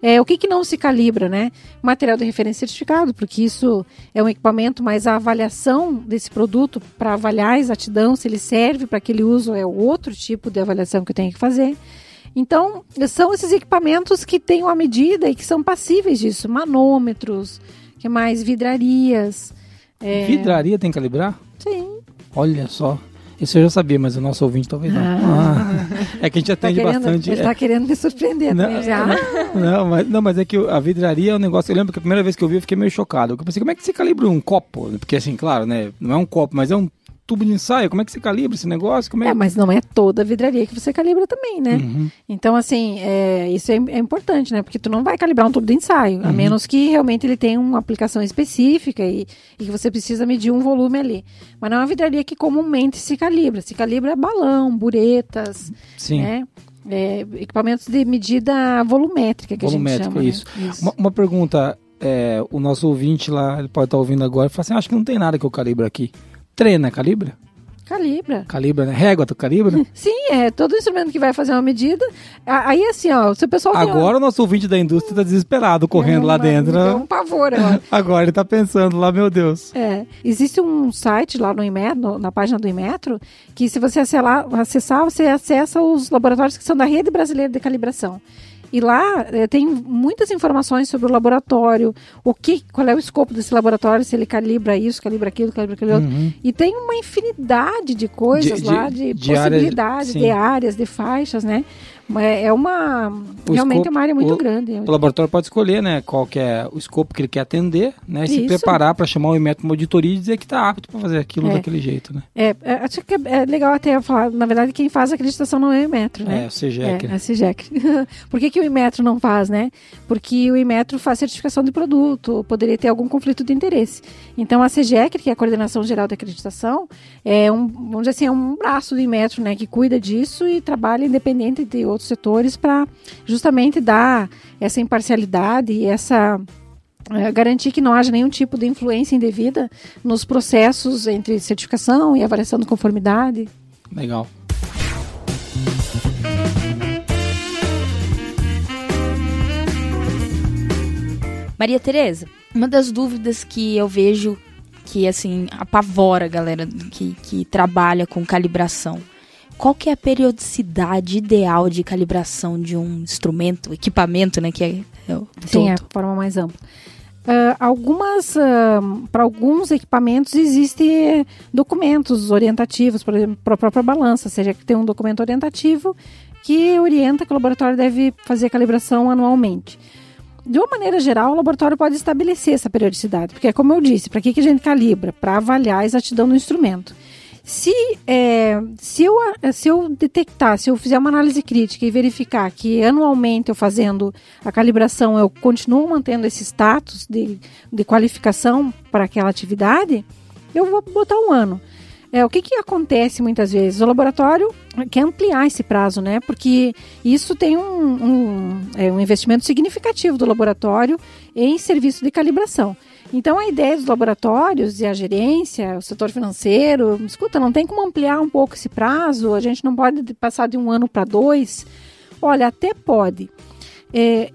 É, o que, que não se calibra, né? Material de referência certificado, porque isso é um equipamento, mas a avaliação desse produto para avaliar a exatidão, se ele serve para aquele uso, é outro tipo de avaliação que eu tenho que fazer. Então, são esses equipamentos que têm uma medida e que são passíveis disso. Manômetros, que mais? Vidrarias. É... Vidraria tem que calibrar? Sim. Olha só. Isso eu já sabia, mas o nosso ouvinte talvez não. Ah. Ah. É que a gente tá atende tá querendo, bastante. Ele está é... querendo me surpreender não, já. Não mas, não, mas é que a vidraria é um negócio. Eu lembro que a primeira vez que eu vi, eu fiquei meio chocado. Eu pensei, como é que você calibra um copo? Porque assim, claro, né? Não é um copo, mas é um tubo de ensaio, como é que você calibra esse negócio? Como é... é mas não é toda a vidraria que você calibra também, né? Uhum. Então, assim, é, isso é, é, importante, né? Porque tu não vai calibrar um tubo de ensaio, uhum. a menos que realmente ele tenha uma aplicação específica e, e, que você precisa medir um volume ali. Mas não é uma vidraria que comumente se calibra. Se calibra balão, buretas, Sim. né? É, equipamentos de medida volumétrica que volumétrica, a gente chama. Isso. Né? isso. Uma, uma, pergunta, é, o nosso ouvinte lá, ele pode estar ouvindo agora, e fala assim, acho que não tem nada que eu calibro aqui. Treina, calibra? Calibra. Calibra, né? Régua, tu calibra? Sim, é. Todo instrumento que vai fazer uma medida. Aí, assim, ó, se o pessoal. Agora uma... o nosso ouvinte da indústria está desesperado correndo lá dentro. Né? um pavor agora. agora ele está pensando lá, meu Deus. É. Existe um site lá no Inmetro, na página do Inmetro, que se você acessar, você acessa os laboratórios que são da Rede Brasileira de Calibração. E lá é, tem muitas informações sobre o laboratório, o que, qual é o escopo desse laboratório, se ele calibra isso, calibra aquilo, calibra aquilo outro. Uhum. E tem uma infinidade de coisas de, lá, de, de possibilidades, de áreas, de faixas, né? É uma. O realmente escopo, é uma área muito o, grande. O laboratório pode escolher, né? Qual que é o escopo que ele quer atender, né? E se preparar para chamar o IMET uma auditoria e dizer que está apto para fazer aquilo é. daquele jeito, né? É, é, acho que é legal até falar, na verdade, quem faz a acreditação não é o Imetro, né? É, o CGEC. É, é o CGEC. Por que, que o Imetro não faz, né? Porque o Imetro faz certificação de produto, poderia ter algum conflito de interesse. Então, a CGEC, que é a Coordenação Geral de Acreditação, é um, vamos dizer assim, é um braço do Imetro, né? Que cuida disso e trabalha independente de outros setores para justamente dar essa imparcialidade e essa é, garantir que não haja nenhum tipo de influência indevida nos processos entre certificação e avaliação de conformidade. Legal. Maria Tereza, uma das dúvidas que eu vejo que assim apavora a galera que, que trabalha com calibração qual que é a periodicidade ideal de calibração de um instrumento, equipamento, né? Que é, é Sim, é a forma mais ampla. Uh, algumas, uh, para alguns equipamentos existem documentos orientativos, por exemplo, para a própria balança, seja que tem um documento orientativo que orienta que o laboratório deve fazer a calibração anualmente. De uma maneira geral, o laboratório pode estabelecer essa periodicidade, porque é como eu disse, para que, que a gente calibra? Para avaliar a exatidão do instrumento. Se, é, se, eu, se eu detectar, se eu fizer uma análise crítica e verificar que anualmente eu fazendo a calibração eu continuo mantendo esse status de, de qualificação para aquela atividade, eu vou botar um ano. É, o que, que acontece muitas vezes? O laboratório quer ampliar esse prazo, né? Porque isso tem um, um, é, um investimento significativo do laboratório em serviço de calibração. Então a ideia dos laboratórios e a gerência, o setor financeiro, escuta, não tem como ampliar um pouco esse prazo? A gente não pode passar de um ano para dois? Olha, até pode. É,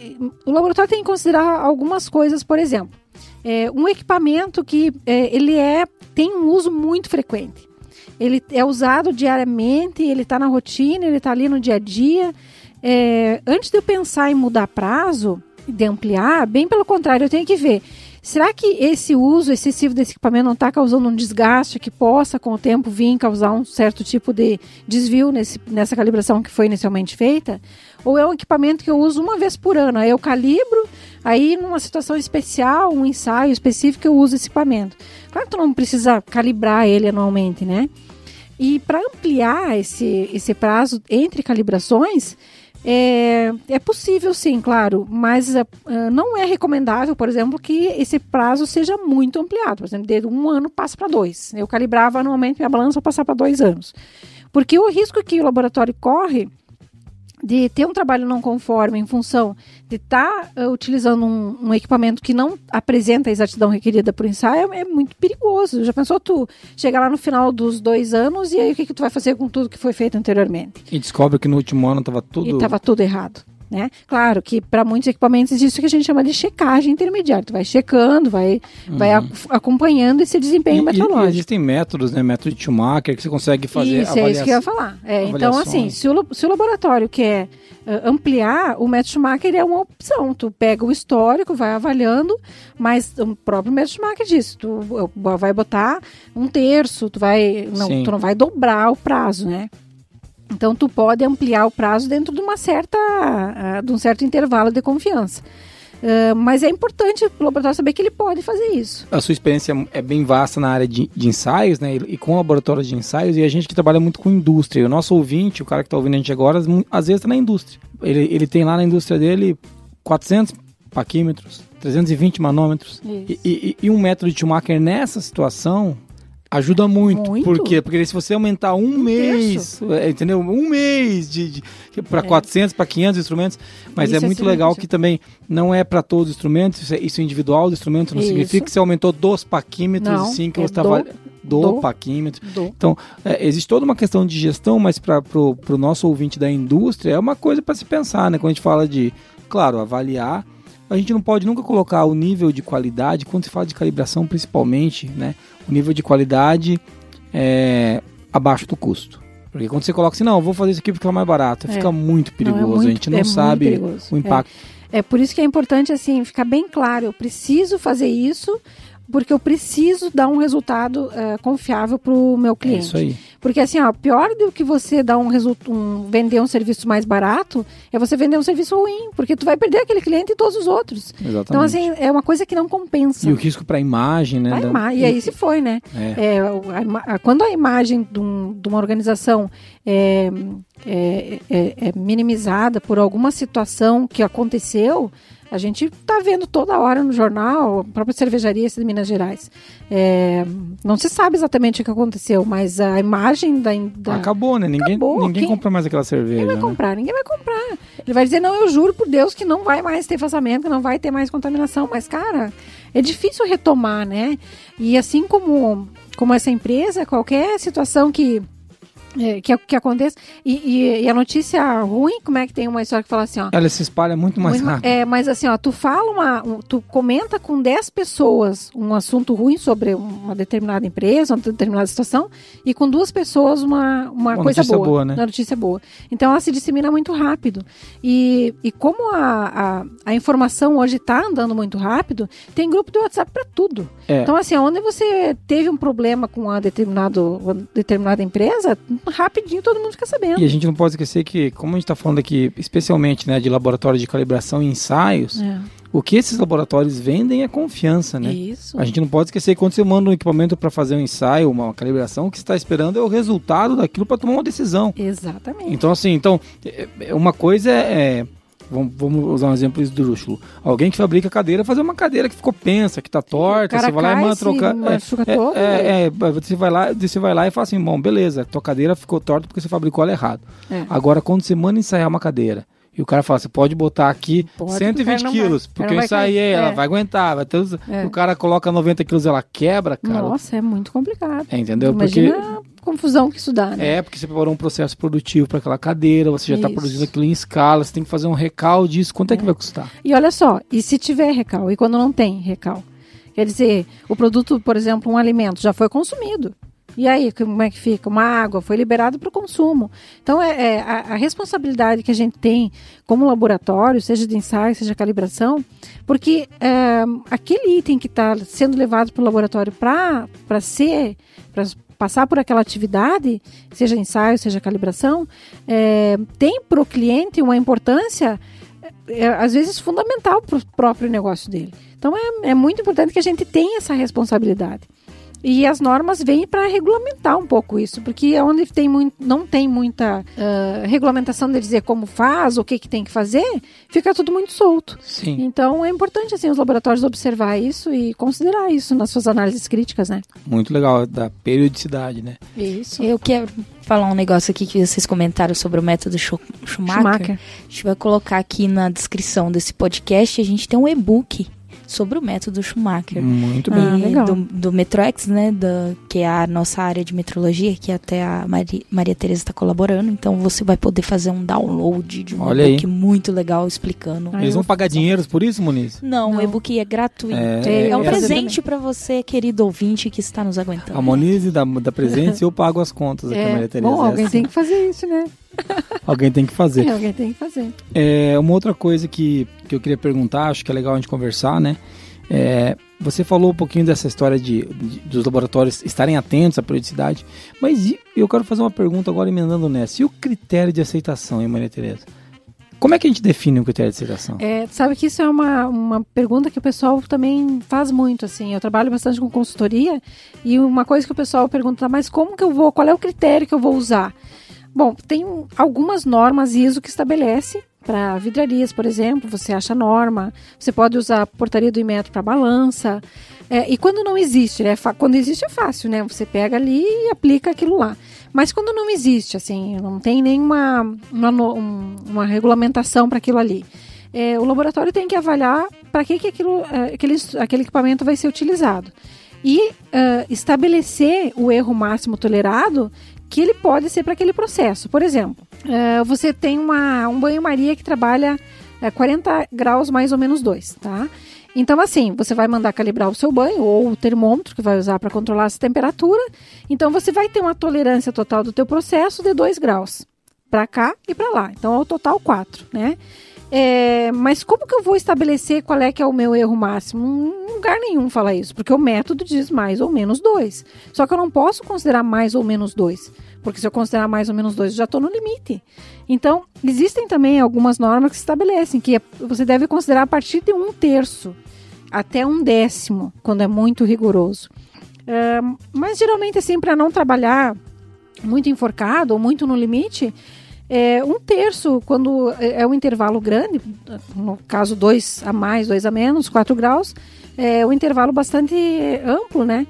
o laboratório tem que considerar algumas coisas, por exemplo, é, um equipamento que é, ele é tem um uso muito frequente. Ele é usado diariamente, ele está na rotina, ele está ali no dia a dia. É, antes de eu pensar em mudar prazo, de ampliar, bem pelo contrário, eu tenho que ver Será que esse uso excessivo desse equipamento não está causando um desgaste que possa, com o tempo, vir causar um certo tipo de desvio nesse, nessa calibração que foi inicialmente feita? Ou é um equipamento que eu uso uma vez por ano? Aí eu calibro, aí numa situação especial, um ensaio específico, eu uso esse equipamento. Claro que tu não precisa calibrar ele anualmente, né? E para ampliar esse, esse prazo entre calibrações, é, é possível sim, claro, mas uh, não é recomendável, por exemplo, que esse prazo seja muito ampliado. Por exemplo, de um ano passa para dois. Eu calibrava anualmente minha balança passar para dois anos. Porque o risco que o laboratório corre de ter um trabalho não conforme em função de estar tá, uh, utilizando um, um, equipamento que não apresenta a exatidão requerida por ensaio é muito perigoso. Já pensou tu chegar lá no final dos dois anos e aí o que, que tu vai fazer com tudo que foi feito anteriormente? E descobre que no último ano estava tudo... E estava tudo errado. Né? Claro que para muitos equipamentos existe o que a gente chama de checagem intermediária. Tu vai checando, vai, uhum. vai acompanhando esse desempenho e, metrológico. E existem métodos, né? Método de Schumacher que você consegue fazer Isso, é isso que eu ia falar. É, então, assim, se o, se o laboratório quer uh, ampliar, o método Schumacher é uma opção. Tu pega o histórico, vai avaliando, mas o próprio método Schumacher diz, tu vai botar um terço, tu vai não, tu não vai dobrar o prazo, né? Então tu pode ampliar o prazo dentro de uma certa, uh, de um certo intervalo de confiança. Uh, mas é importante o laboratório saber que ele pode fazer isso. A sua experiência é bem vasta na área de, de ensaios, né? E, com laboratórios de ensaios, e a gente que trabalha muito com indústria. O nosso ouvinte, o cara que está ouvindo a gente agora, às vezes está na indústria. Ele, ele tem lá na indústria dele 400 paquímetros, 320 manômetros. E, e, e, um método de Schumacher nessa situação Ajuda muito. muito. Por quê? Porque se você aumentar um, um mês, é, entendeu? Um mês de, de para é. 400, para 500 instrumentos, mas isso é muito é legal que também não é para todos os instrumentos, isso é, isso é individual do instrumento, não isso. significa que você aumentou dos paquímetros, não, sim, que é você estava do, do, paquímetro. Do. Então, é, existe toda uma questão de gestão, mas para o nosso ouvinte da indústria é uma coisa para se pensar, né? Quando a gente fala de, claro, avaliar a gente não pode nunca colocar o nível de qualidade, quando se fala de calibração principalmente, né, o nível de qualidade é abaixo do custo. Porque quando você coloca assim, não, vou fazer isso aqui porque é mais barato, é. fica muito perigoso, não, é muito, a gente não é sabe o impacto. É. é por isso que é importante assim ficar bem claro, eu preciso fazer isso porque eu preciso dar um resultado uh, confiável para o meu cliente. É isso aí. Porque assim, ó, pior do que você dar um, um vender um serviço mais barato é você vender um serviço ruim, porque tu vai perder aquele cliente e todos os outros. Exatamente. Então assim é uma coisa que não compensa. E o risco para a imagem, né? Ima e aí se foi, né? É. É, a, a, quando a imagem de, um, de uma organização é, é, é, é minimizada por alguma situação que aconteceu a gente está vendo toda hora no jornal, a própria cervejaria de Minas Gerais. É, não se sabe exatamente o que aconteceu, mas a imagem da. da... Acabou, né? Ninguém, Acabou. ninguém Quem... compra mais aquela cerveja. Ninguém vai né? comprar, ninguém vai comprar. Ele vai dizer, não, eu juro por Deus que não vai mais ter vazamento, que não vai ter mais contaminação. Mas, cara, é difícil retomar, né? E assim como, como essa empresa, qualquer situação que que, que aconteça. E, e, e, a notícia ruim, como é que tem uma história que fala assim, ó. Ela se espalha muito mais muito, rápido. É, mas assim, ó, tu fala uma. Um, tu comenta com 10 pessoas um assunto ruim sobre uma determinada empresa, uma determinada situação, e com duas pessoas uma, uma, uma coisa boa. boa né? Uma notícia boa. Então ela se dissemina muito rápido. E, e como a, a, a informação hoje está andando muito rápido, tem grupo do WhatsApp para tudo. É. Então, assim, onde você teve um problema com uma, determinado, uma determinada empresa, rapidinho todo mundo fica sabendo. E a gente não pode esquecer que, como a gente está falando aqui, especialmente né, de laboratório de calibração e ensaios, é. o que esses laboratórios vendem é confiança, né? Isso. A gente não pode esquecer que quando você manda um equipamento para fazer um ensaio, uma calibração, o que você está esperando é o resultado daquilo para tomar uma decisão. Exatamente. Então, assim, então, é, é, uma coisa é, é Vamos, vamos, usar um exemplo esdrúxulo. Alguém que fabrica cadeira fazer uma cadeira que ficou pensa, que tá torta, você vai lá e manda trocar. É, todo, é, é, é, você vai lá, você vai lá e fala assim, bom, beleza, tua cadeira ficou torta porque você fabricou ela errado. É. Agora, quando você manda ensaiar uma cadeira e o cara fala, você pode botar aqui pode, 120 quilos, vai, porque eu ensaiei, ela é. vai aguentar. Vai ter é. O cara coloca 90 quilos, ela quebra, cara. Nossa, é muito complicado. É, entendeu? Imagina porque confusão que isso dá, né? É, porque você preparou um processo produtivo para aquela cadeira, você já está produzindo aquilo em escala, você tem que fazer um recal disso. Quanto é, é que vai custar? E olha só, e se tiver recal, e quando não tem recal? Quer dizer, o produto, por exemplo, um alimento já foi consumido. E aí, como é que fica? Uma água foi liberada para o consumo. Então, é, é a, a, responsabilidade que a gente tem como laboratório, seja de ensaio, seja calibração, porque é, aquele item que está sendo levado para o laboratório para ser, passar por aquela atividade, seja ensaio, seja calibração, é, tem para o cliente uma importância, é, às vezes, fundamental para o próprio negócio dele. Então, é, é muito importante que a gente tenha essa responsabilidade. E as normas vêm para regulamentar um pouco isso, porque é onde tem muito, não tem muita uh, regulamentação de dizer como faz, o que, que tem que fazer, fica tudo muito solto. Sim. Então é importante assim os laboratórios observar isso e considerar isso nas suas análises críticas, né? Muito legal, da periodicidade, né? Isso. Eu quero falar um negócio aqui que vocês comentaram sobre o método Schumacher. Schumacher. A gente vai colocar aqui na descrição desse podcast, a gente tem um e-book sobre o método Schumacher. Muito bem. Ah, legal. Do, do Metroex, né? Do, que é a nossa área de metrologia, que até a Maria, Maria Tereza está colaborando. Então você vai poder fazer um download de um e-book muito legal explicando. Eles vão pagar dinheiro por isso, Muniz? Não, Não. o e-book é gratuito. É, é um presente para você, querido ouvinte, que está nos aguentando. A Moniz da, da presente eu pago as contas aqui, é. Maria Tereza. Bom, alguém é assim. tem que fazer isso, né? Alguém tem que fazer. É, alguém tem que fazer. É, uma outra coisa que, que eu queria perguntar, acho que é legal a gente conversar, né? É, você falou um pouquinho dessa história de, de, dos laboratórios estarem atentos à periodicidade, mas eu quero fazer uma pergunta agora emendando nessa. E o critério de aceitação, hein, Maria Tereza? Como é que a gente define o critério de aceitação? É, sabe que isso é uma, uma pergunta que o pessoal também faz muito, assim. Eu trabalho bastante com consultoria e uma coisa que o pessoal pergunta, mas como que eu vou, qual é o critério que eu vou usar? Bom, tem algumas normas ISO que estabelece para vidrarias, por exemplo, você acha norma. Você pode usar a portaria do Imetro para balança. É, e quando não existe, né? Quando existe é fácil, né? Você pega ali e aplica aquilo lá. Mas quando não existe, assim, não tem nenhuma uma, uma regulamentação para aquilo ali. É, o laboratório tem que avaliar para que, que aquilo, é, aquele, aquele equipamento vai ser utilizado. E uh, estabelecer o erro máximo tolerado que ele pode ser para aquele processo. Por exemplo, uh, você tem uma, um banho-maria que trabalha uh, é, 40 graus mais ou menos 2, tá? Então, assim, você vai mandar calibrar o seu banho ou o termômetro que vai usar para controlar essa temperatura. Então, você vai ter uma tolerância total do teu processo de 2 graus para cá e para lá. Então, é o total 4, né? É, mas como que eu vou estabelecer qual é que é o meu erro máximo? Em lugar nenhum fala isso, porque o método diz mais ou menos 2. Só que eu não posso considerar mais ou menos 2, porque se eu considerar mais ou menos 2, eu já estou no limite. Então, existem também algumas normas que estabelecem que você deve considerar a partir de um terço até um décimo, quando é muito rigoroso. É, mas geralmente, assim, para não trabalhar muito enforcado ou muito no limite, é, um terço, quando é, é um intervalo grande, no caso dois a mais, dois a menos, 4 graus, é um intervalo bastante amplo, né?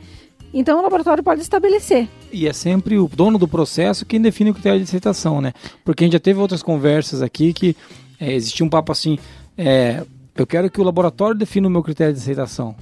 Então o laboratório pode estabelecer. E é sempre o dono do processo quem define o critério de aceitação, né? Porque a gente já teve outras conversas aqui que é, existia um papo assim, é, eu quero que o laboratório defina o meu critério de aceitação.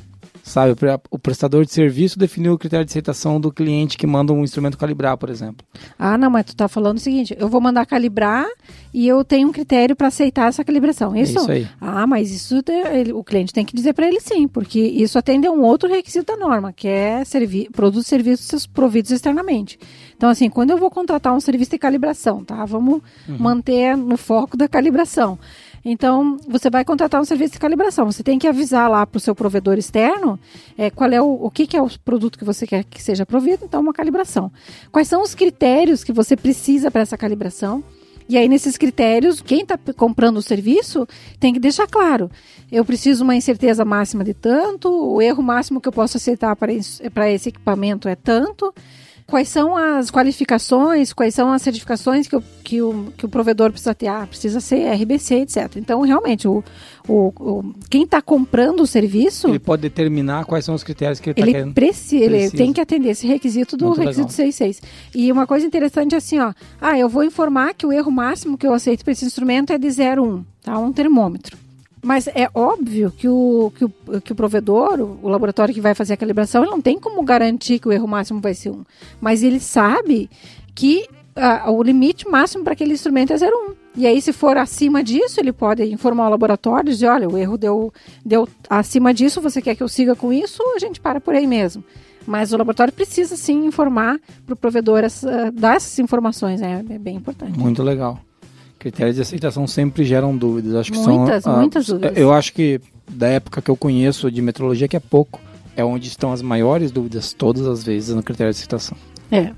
Sabe, o prestador de serviço definiu o critério de aceitação do cliente que manda um instrumento calibrar, por exemplo. Ah, não, mas tu está falando o seguinte, eu vou mandar calibrar e eu tenho um critério para aceitar essa calibração, é isso? É isso aí. Ah, mas isso ele, o cliente tem que dizer para ele sim, porque isso atende a um outro requisito da norma, que é servi produtos e serviços providos externamente. Então, assim, quando eu vou contratar um serviço de calibração, tá? Vamos uhum. manter no foco da calibração. Então, você vai contratar um serviço de calibração. Você tem que avisar lá para o seu provedor externo é, qual é o, o que, que, é o produto que você quer que seja provido, então uma calibração. Quais são os critérios que você precisa para essa calibração? E aí, nesses critérios, quem está comprando o serviço tem que deixar claro. Eu preciso uma incerteza máxima de tanto, o erro máximo que eu posso aceitar para esse equipamento é tanto quais são as qualificações, quais são as certificações que o, que o, que o provedor precisa ter. Ah, precisa ser RBC, etc. Então, realmente, o, o, o quem está comprando o serviço. Ele pode determinar quais são os critérios que ele está querendo. Preci precisa. Ele tem que atender esse requisito do Muito requisito legal. 66. E uma coisa interessante é assim, ó. Ah, eu vou informar que o erro máximo que eu aceito para esse instrumento é de 0,1, tá? Um termômetro. Mas é óbvio que o, que o, que o provedor, o laboratório que vai fazer a calibração, ele não tem como garantir que o erro máximo vai ser 1. Mas ele sabe que uh, o limite máximo para aquele instrumento é 0,1. E aí, se for acima disso, ele pode informar o laboratório e dizer, olha, o erro deu, deu acima disso, você quer que eu siga com isso? A gente para por aí mesmo. Mas o laboratório precisa sim informar para o provedor, essa, dar essas informações, né? é bem importante. Muito legal. Critérios de aceitação sempre geram dúvidas. Acho que muitas, são, ah, muitas dúvidas. Eu acho que da época que eu conheço de metrologia, que é pouco, é onde estão as maiores dúvidas todas as vezes no critério de aceitação. É.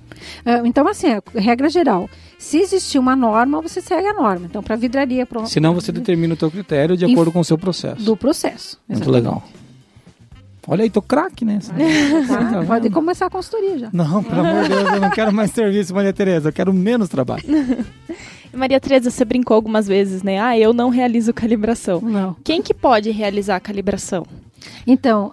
Ah, então, assim, regra geral. Se existir uma norma, você segue a norma. Então, para vidraria... Pro... Senão, você determina o teu critério de acordo com o seu processo. Do processo. Exatamente. Muito legal. Olha aí, tô craque, né? Tá, pode começar a consultoria já. Não, pelo amor de Deus, eu não quero mais serviço, Maria Tereza. Eu quero menos trabalho. Maria Tereza, você brincou algumas vezes, né? Ah, eu não realizo calibração. Não. Quem que pode realizar a calibração? Então,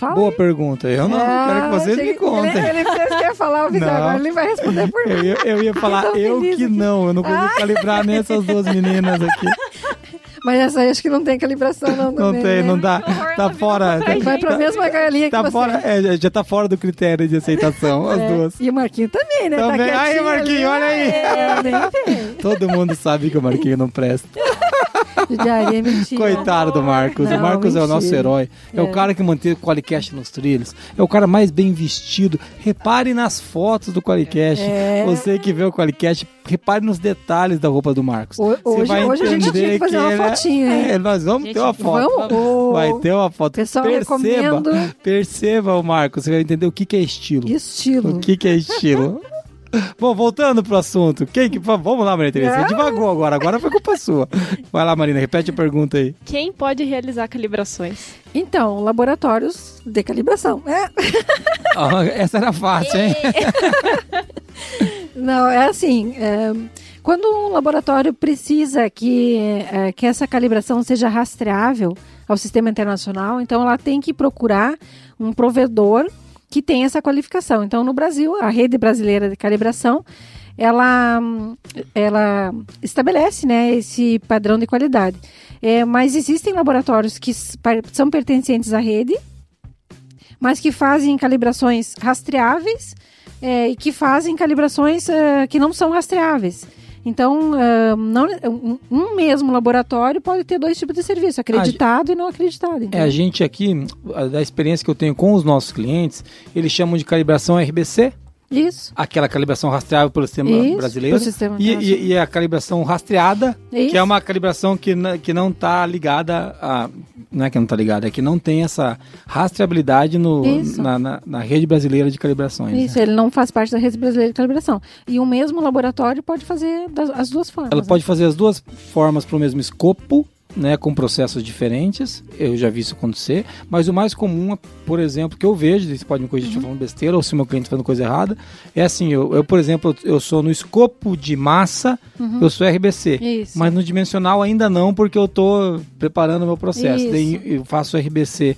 Fala Boa aí. pergunta. Eu não ah, quero que vocês me contem. Ele, ele quer falar, o agora ele vai responder por mim. Eu ia, eu ia falar, eu que aqui. não. Eu não consigo ah. calibrar nessas duas meninas aqui. Mas essa aí acho que não tem calibração, não. Não tem, né? não dá. Tá fora. Vai pra mesma galinha tá que fora, é, já tá fora do critério de aceitação, as é. duas. E o Marquinho também, né? Tá também. Tá aí, Marquinho, ali. olha aí. É, nem Todo mundo sabe que o Marquinho não presta. Judiaria, mentira. Coitado do Marcos. Não, o Marcos mentira. é o nosso herói. É, é, o cara que manteve o Qualicast nos trilhos. É o cara mais bem vestido. Repare nas fotos do Qualicast. É. Você que vê o Qualicast, repare nos detalhes da roupa do Marcos. O, hoje, vai hoje a gente tinha que fazer que uma é- fotinha, hein? É, nós vamos gente, ter uma foto. Vamos? Vai ter uma foto. Pessoal, perceba, recomendo. perceba o Marcos. Você vai entender o que, que é estilo. Estilo. O que, que é estilo. Bom, voltando pro assunto. Quem que. Vamos lá, Maria Teresa. Você devagou agora. Agora foi culpa sua. Vai lá, Marina, repete a pergunta aí. Quem pode realizar calibrações? Então, laboratórios de calibração. É. Oh, essa era fácil, hein? Não, é assim. É, quando um laboratório precisa que, é, que essa calibração seja rastreável ao sistema internacional, então ela tem que procurar um provedor que tem essa qualificação. Então, no Brasil, a rede brasileira de calibração, ela, ela estabelece né, esse padrão de qualidade. É, mas existem laboratórios que são pertencentes à rede, mas que fazem calibrações rastreáveis é, e que fazem calibrações é, que não são rastreáveis. Então, uh, não, um mesmo laboratório pode ter dois tipos de serviço, acreditado a, e não acreditado. É, a gente aqui, da experiência que eu tenho com os nossos clientes, eles chamam de calibração RBC, isso. Aquela calibração rastreável pelo sistema Isso, brasileiro. Sistema e, e, e, a calibração rastreada, Isso. que é uma calibração que, que não está ligada a. Não é que não está ligada, é que não tem essa rastreabilidade no, na, na, na, rede brasileira de calibrações. Isso, né? ele não faz parte da rede brasileira de calibração. E o mesmo laboratório pode fazer das, as duas formas. Ela né? pode fazer as duas formas para o mesmo escopo né, com processos diferentes, eu já vi isso acontecer, mas o mais comum, por exemplo, que eu vejo, você pode me corrigir uhum. falando besteira ou se meu cliente está fazendo coisa errada, é assim, eu, eu, por exemplo, eu sou no escopo de massa, uhum. eu sou RBC, isso. mas no dimensional ainda não, porque eu estou preparando o meu processo, eu faço RBC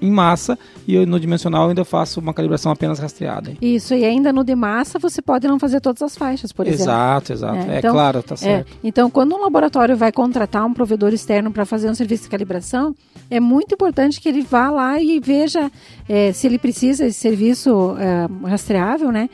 em massa e eu, no dimensional ainda faço uma calibração apenas rastreada. Isso, e ainda no de massa você pode não fazer todas as faixas, por exemplo. Exato, exato. É, é então, claro, tá é, certo. É, então, quando um laboratório vai contratar um provedor externo para fazer um serviço de calibração, é muito importante que ele vá lá e veja é, se ele precisa esse serviço é, rastreável, né?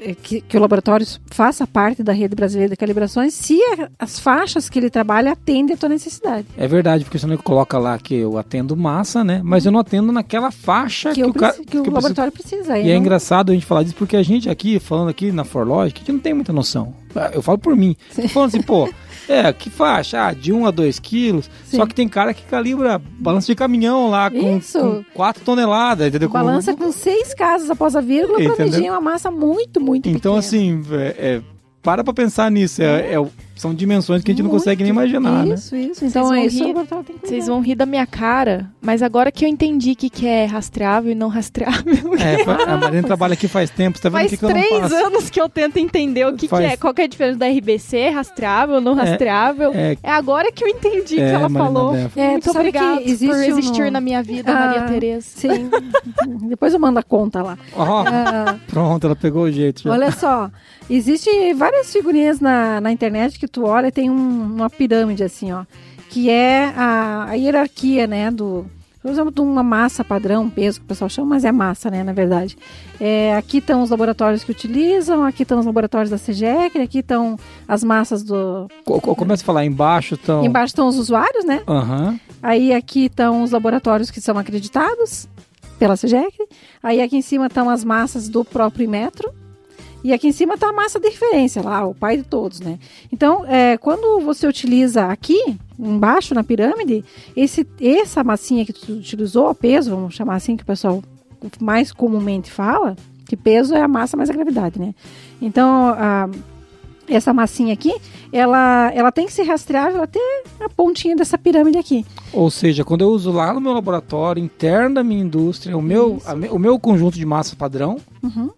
É, que, que, o laboratório faça parte da rede brasileira de calibrações, se as faixas que ele trabalha atendem a tua necessidade. É verdade, porque senão ele coloca lá que eu atendo massa, né? Mas eu não atendo naquela faixa que, que o, cara, que o laboratório precisa. precisa. E é engraçado a gente falar disso porque a gente aqui, falando aqui na Forlogic, a gente não tem muita noção. Eu falo por mim. Sim. Falando assim, pô, é, que faixa? Ah, de 1 a 2 quilos. Sim. Só que tem cara que calibra balança de caminhão lá com, com 4 toneladas, entendeu? Balança com 6 casas após a vírgula para medir uma massa muito, muito então, pequena. Então, assim, é, é, para pra pensar nisso. É, é, são dimensões que a gente Muito. não consegue nem imaginar, isso, né? Isso, isso. Então é isso. Vocês vão rir da minha cara, mas agora que eu entendi o que, que é rastreável e não rastreável. É, a Marina trabalha aqui faz tempo, você tá vendo faz que, que três anos que eu tento entender o que, faz... que é. Qual que é a diferença da RBC, rastreável, não é, rastreável. É, é... é agora que eu entendi o é, que ela Marina falou. É, Muito obrigada por existir no... na minha vida, ah, Maria Tereza. Sim. Depois eu mando a conta lá. Oh, ah, pronto, ela pegou o jeito. Já. Olha só, existe várias figurinhas na, na internet que tu olha, tem um uma pirâmide assim, ó, que é a, a hierarquia, né, do por exemplo, de uma massa padrão, peso que o pessoal chama, mas é massa, né, na verdade. É, aqui estão os laboratórios que utilizam, aqui estão os laboratórios da CGEC, aqui estão as massas do... Começa a falar, embaixo estão... Embaixo estão os usuários, né? Uhum. Aí aqui estão os laboratórios que são acreditados pela CGEC. Aí aqui em cima estão as massas do próprio metro. E aqui em cima está a massa de referência, lá, o pai de todos, né? Então, é, quando você utiliza aqui, embaixo na pirâmide, esse, essa massinha que tu utilizou, peso, vamos chamar assim, que o pessoal mais comumente fala, que peso é a massa mais a gravidade, né? Então, a, essa massinha aqui, ela, ela tem que ser rastreável até a pontinha dessa pirâmide aqui. Ou seja, quando eu uso lá no meu laboratório, interno da minha indústria, o meu, a, o meu conjunto de massa padrão, uhum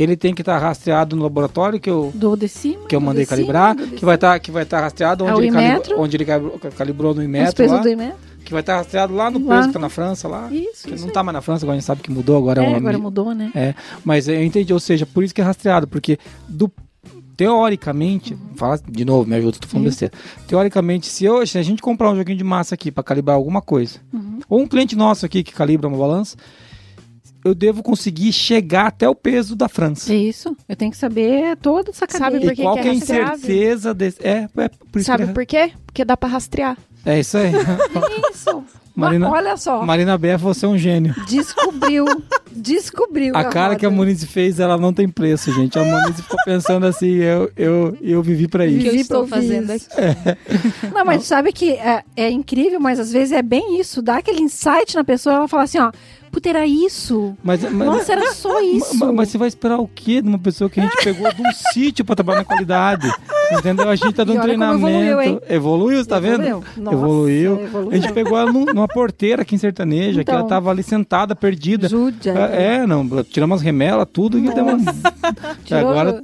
ele tem que estar tá rastreado no laboratório que eu do de cima, que eu mandei calibrar, que vai estar tá, que vai estar tá rastreado é onde, ele calibrou, onde ele calibrou no Imetro lá. Que vai estar rastreado lá no lá. peso que é na França lá. Isso, que isso não está mais na França, agora a gente sabe que mudou agora é, é agora mudou, né? É, mas eu entendi, ou seja, por isso que é rastreado, porque do teoricamente, uhum. fala de novo, me ajuda, tô falando besteira. Teoricamente, se, eu, se a gente comprar um joguinho de massa aqui para calibrar alguma coisa, uhum. ou um cliente nosso aqui que calibra uma balança, eu devo conseguir chegar até o peso da França. Isso. Eu tenho que saber toda essa cadeia. Sabe por que, qual que é, a incerteza desse... É, é por isso Sabe que... por quê? Porque dá para rastrear. É isso aí. isso. Marina, olha só. Marina Beff, você é um gênio. Descobriu. Descobriu. A, cara roda. que a Moniz fez, ela não tem preço, gente. A Moniz ficou pensando assim, eu, eu, eu vivi para isso. O que eu estou fazendo aqui. É. Não, mas não. sabe que é, é incrível, mas às vezes é bem isso. Dá aquele insight na pessoa, ela fala assim, ó, puta, era isso. Mas, mas, Nossa, era só isso. Mas, mas, você vai esperar o quê de uma pessoa que a gente pegou de um sítio para trabalhar na qualidade? Entendeu? A gente tá dando treinamento. Evoluiu, evoluiu, você tá evoluiu. vendo? Nossa, evoluiu. evoluiu. A gente pegou ela numa porteira aqui em Sertaneja, então, que ela então. tava ali sentada, perdida. Júdia. É, é não, tiramos as remelas, tudo. E deu uma... Tirou, Agora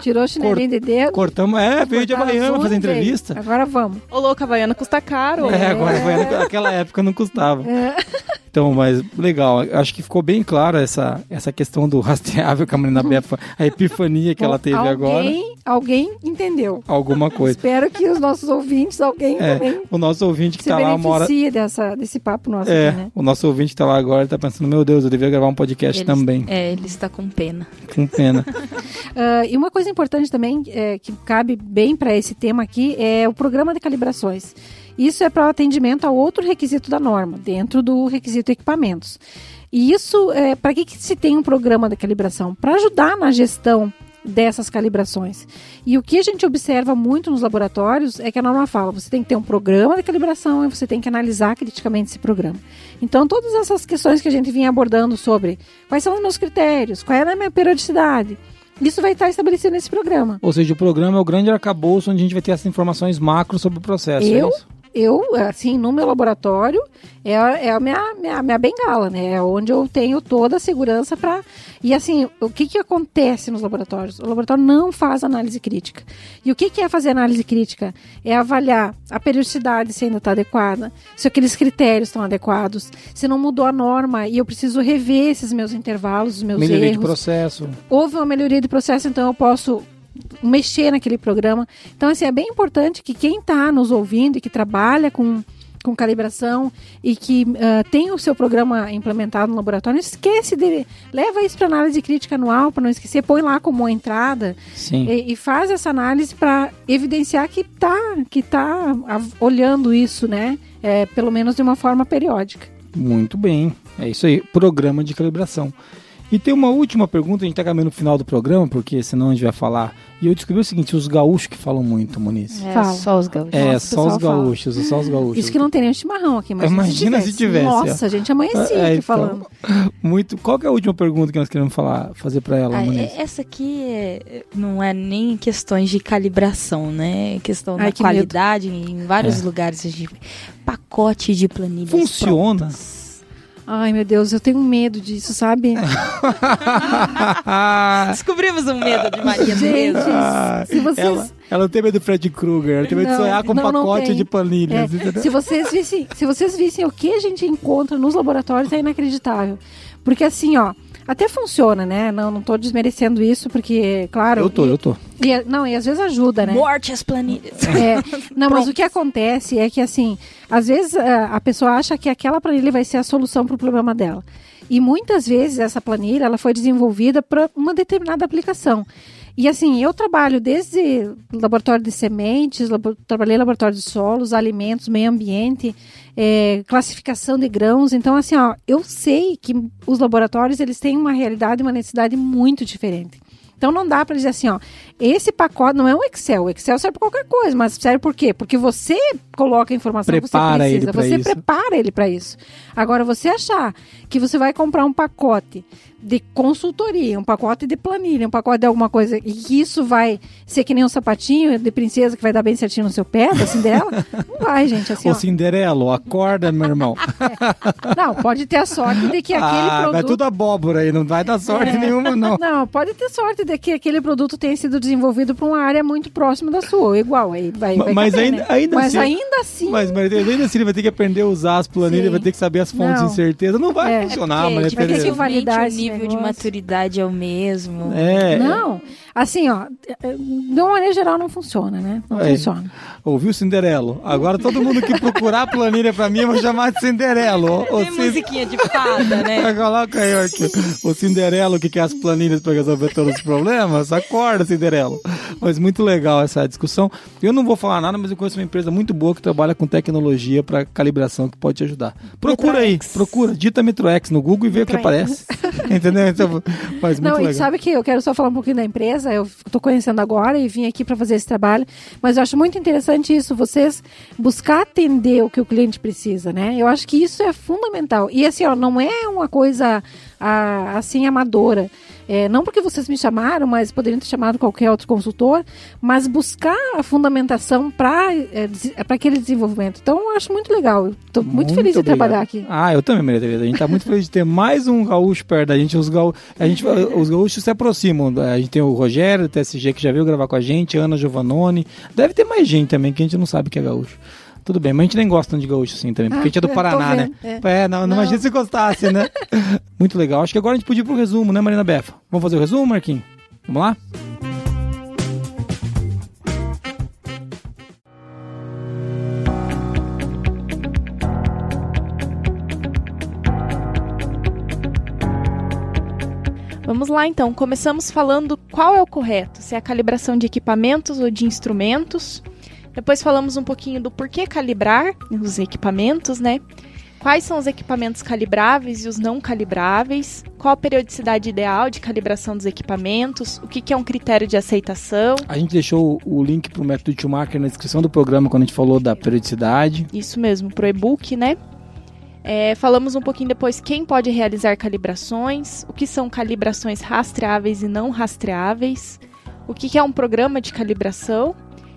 Tirou o chinelinho de dedo. Cortamos, é, veio de Havaiana fazer entrevista. Agora vamos. Ô, louco, Havaiana custa caro. É, agora Havaiana, naquela época não custava. É. Então, mas legal, acho que ficou bem clara essa, essa questão do rastreável que a Marina Befa, a epifania que Bom, ela teve alguém, agora. Alguém entendeu. Alguma coisa. Espero que os nossos ouvintes, alguém é, também. O nosso ouvinte que está lá uma hora. dessa, desse papo nosso é, aqui, né? O nosso ouvinte que está lá agora está pensando, meu Deus, eu devia gravar um podcast ele, também. É, ele está com pena. Com pena. uh, e uma coisa importante também, é, que cabe bem para esse tema aqui, é o programa de calibrações. Isso é para atendimento a outro requisito da norma, dentro do requisito equipamentos. E isso, é, para que, que se tem um programa de calibração? Para ajudar na gestão dessas calibrações. E o que a gente observa muito nos laboratórios é que a norma fala, você tem que ter um programa de calibração e você tem que analisar criticamente esse programa. Então, todas essas questões que a gente vinha abordando sobre quais são os meus critérios, qual é a minha periodicidade, isso vai estar estabelecido nesse programa. Ou seja, o programa é o grande arcabouço onde a gente vai ter essas informações macro sobre o processo. É eu? É eu, assim, no meu laboratório, é, é a minha, minha, minha bengala, né? É onde eu tenho toda a segurança para. E assim, o que, que acontece nos laboratórios? O laboratório não faz análise crítica. E o que, que é fazer análise crítica? É avaliar a periodicidade se ainda está adequada, se aqueles critérios estão adequados, se não mudou a norma e eu preciso rever esses meus intervalos, os meus melhoria erros. de processo. Houve uma melhoria de processo, então eu posso mexer naquele programa. Então, assim, é bem importante que quem está nos ouvindo e que trabalha com, com calibração e que uh, tem o seu programa implementado no laboratório, não esquece de. Leva isso para análise crítica anual, para não esquecer, põe lá como entrada e, e, faz essa análise para evidenciar que está que tá olhando isso, né? É, pelo menos de uma forma periódica. Muito bem. É isso aí, programa de calibração. E tem uma última pergunta, a gente tá caminhando no final do programa, porque senão a gente vai falar. E eu descobri o seguinte, os gaúchos que falam muito, Muniz. É, Fala. só os gaúchos. É, Nossa, só os gaúchos, fala. só os gaúchos. Isso que não tem nem chimarrão aqui, mas Imagina se tivesse. Nossa, a gente amanhecia é, aqui então, falando. Muito. Qual é a última pergunta que nós queremos falar, fazer para ela, ah, Muniz? Essa aqui é, não é nem questões de calibração, né? É questão Ai, da qualidade medo. em vários é. lugares. De pacote de planilhas Funciona. Prontas. Ai, meu Deus, eu tenho medo disso, sabe? Descobrimos um medo de Maria Gente, se vocês... Ela, ela tem medo do Fred Krueger, ela tem medo de sonhar com um pacote de planilhas. É, se, vocês vissem, se vocês vissem o que a gente encontra nos laboratórios, é inacreditável. Porque assim, ó, até funciona, né? Não, não tô desmerecendo isso, porque, claro. Eu tô, e, eu tô. E, não, e às vezes ajuda, né? Morte às planilhas. É, não, mas o que acontece é que, assim, às vezes a, a pessoa acha que aquela planilha vai ser a solução para o problema dela. E muitas vezes essa planilha ela foi desenvolvida para uma determinada aplicação. E assim, eu trabalho desde laboratório de sementes, labo, trabalhei laboratório de solos, alimentos, meio ambiente, é, classificação de grãos. Então, assim, ó, eu sei que os laboratórios eles têm uma realidade, uma necessidade muito diferente. Então não dá para dizer assim, ó, esse pacote não é um Excel. O Excel serve para qualquer coisa, mas serve por quê? Porque você coloca a informação prepara que você precisa, você isso. prepara ele para isso. Agora você achar que você vai comprar um pacote de consultoria, um pacote de planilha, um pacote de alguma coisa, e que isso vai ser que nem um sapatinho de princesa que vai dar bem certinho no seu pé, da Cinderela, não vai, gente. Assim, Ô, Cinderela, acorda, meu irmão. É. Não, pode ter a sorte de que ah, aquele produto... Vai tudo abóbora aí, não vai dar sorte é. nenhuma, não. Não, pode ter sorte de que aquele produto tenha sido desenvolvido para uma área muito próxima da sua, igual, aí vai, vai Mas, caber, ainda, né? ainda mas assim... ainda assim... Mas, mas ainda assim ele vai ter que aprender a usar as planilhas, Sim. vai ter que saber as fontes não. de incerteza, não vai é. Funcionar, é mas vai ter que validar o nível de maturidade idade é o mesmo. É. Não, assim, ó, de uma maneira geral não funciona, né? Não é. funciona. Ouviu Cinderelo? Agora todo mundo que procurar a planilha pra mim, eu vou chamar de Cinderelo. Tem Cin... musiquinha de fada, né? Coloca aí, aqui. O Cinderelo que quer as planilhas pra resolver todos os problemas. Acorda, Cinderelo. Mas muito legal essa discussão. Eu não vou falar nada, mas eu conheço uma empresa muito boa que trabalha com tecnologia para calibração que pode te ajudar. Procura Metroex. aí, procura, dita Metroex no Google e vê Metroex. o que aparece. Entendeu? Então, mas muito não, legal. e sabe que eu quero só falar um pouquinho da empresa, eu estou conhecendo agora e vim aqui para fazer esse trabalho, mas eu acho muito interessante isso, vocês buscar atender o que o cliente precisa, né? Eu acho que isso é fundamental. E assim, ó, não é uma coisa ah, assim amadora. É, não porque vocês me chamaram, mas poderiam ter chamado qualquer outro consultor, mas buscar a fundamentação para é, aquele desenvolvimento. Então, eu acho muito legal. Estou muito, muito, feliz obrigado. de trabalhar aqui. Ah, eu também, Maria Tereza. A gente está muito feliz de ter mais um gaúcho perto da gente. Os, gaú... a gente. os gaúchos se aproximam. A gente tem o Rogério, do TSG, que já veio gravar com a gente, Ana Giovannone. Deve ter mais gente também que a gente não sabe que é gaúcho. Tudo bem, mas a gente nem gosta de gaúcho assim também, porque ah, a gente é do Paraná, né? É, é não, não, não, imagina se gostasse, né? Muito legal. Acho que agora a gente podia ir pro resumo, né, Marina Befa? Vamos fazer o resumo, Marquinhos? Vamos lá? Vamos lá então, começamos falando qual é o correto, se é a calibração de equipamentos ou de instrumentos. Depois falamos um pouquinho do porquê calibrar os equipamentos, né? Quais são os equipamentos calibráveis e os não calibráveis? Qual a periodicidade ideal de calibração dos equipamentos? O que, que é um critério de aceitação? A gente deixou o link para o método Schumacher na descrição do programa quando a gente falou da periodicidade. Isso mesmo, para o e-book, né? É, falamos um pouquinho depois quem pode realizar calibrações, o que são calibrações rastreáveis e não rastreáveis, o que, que é um programa de calibração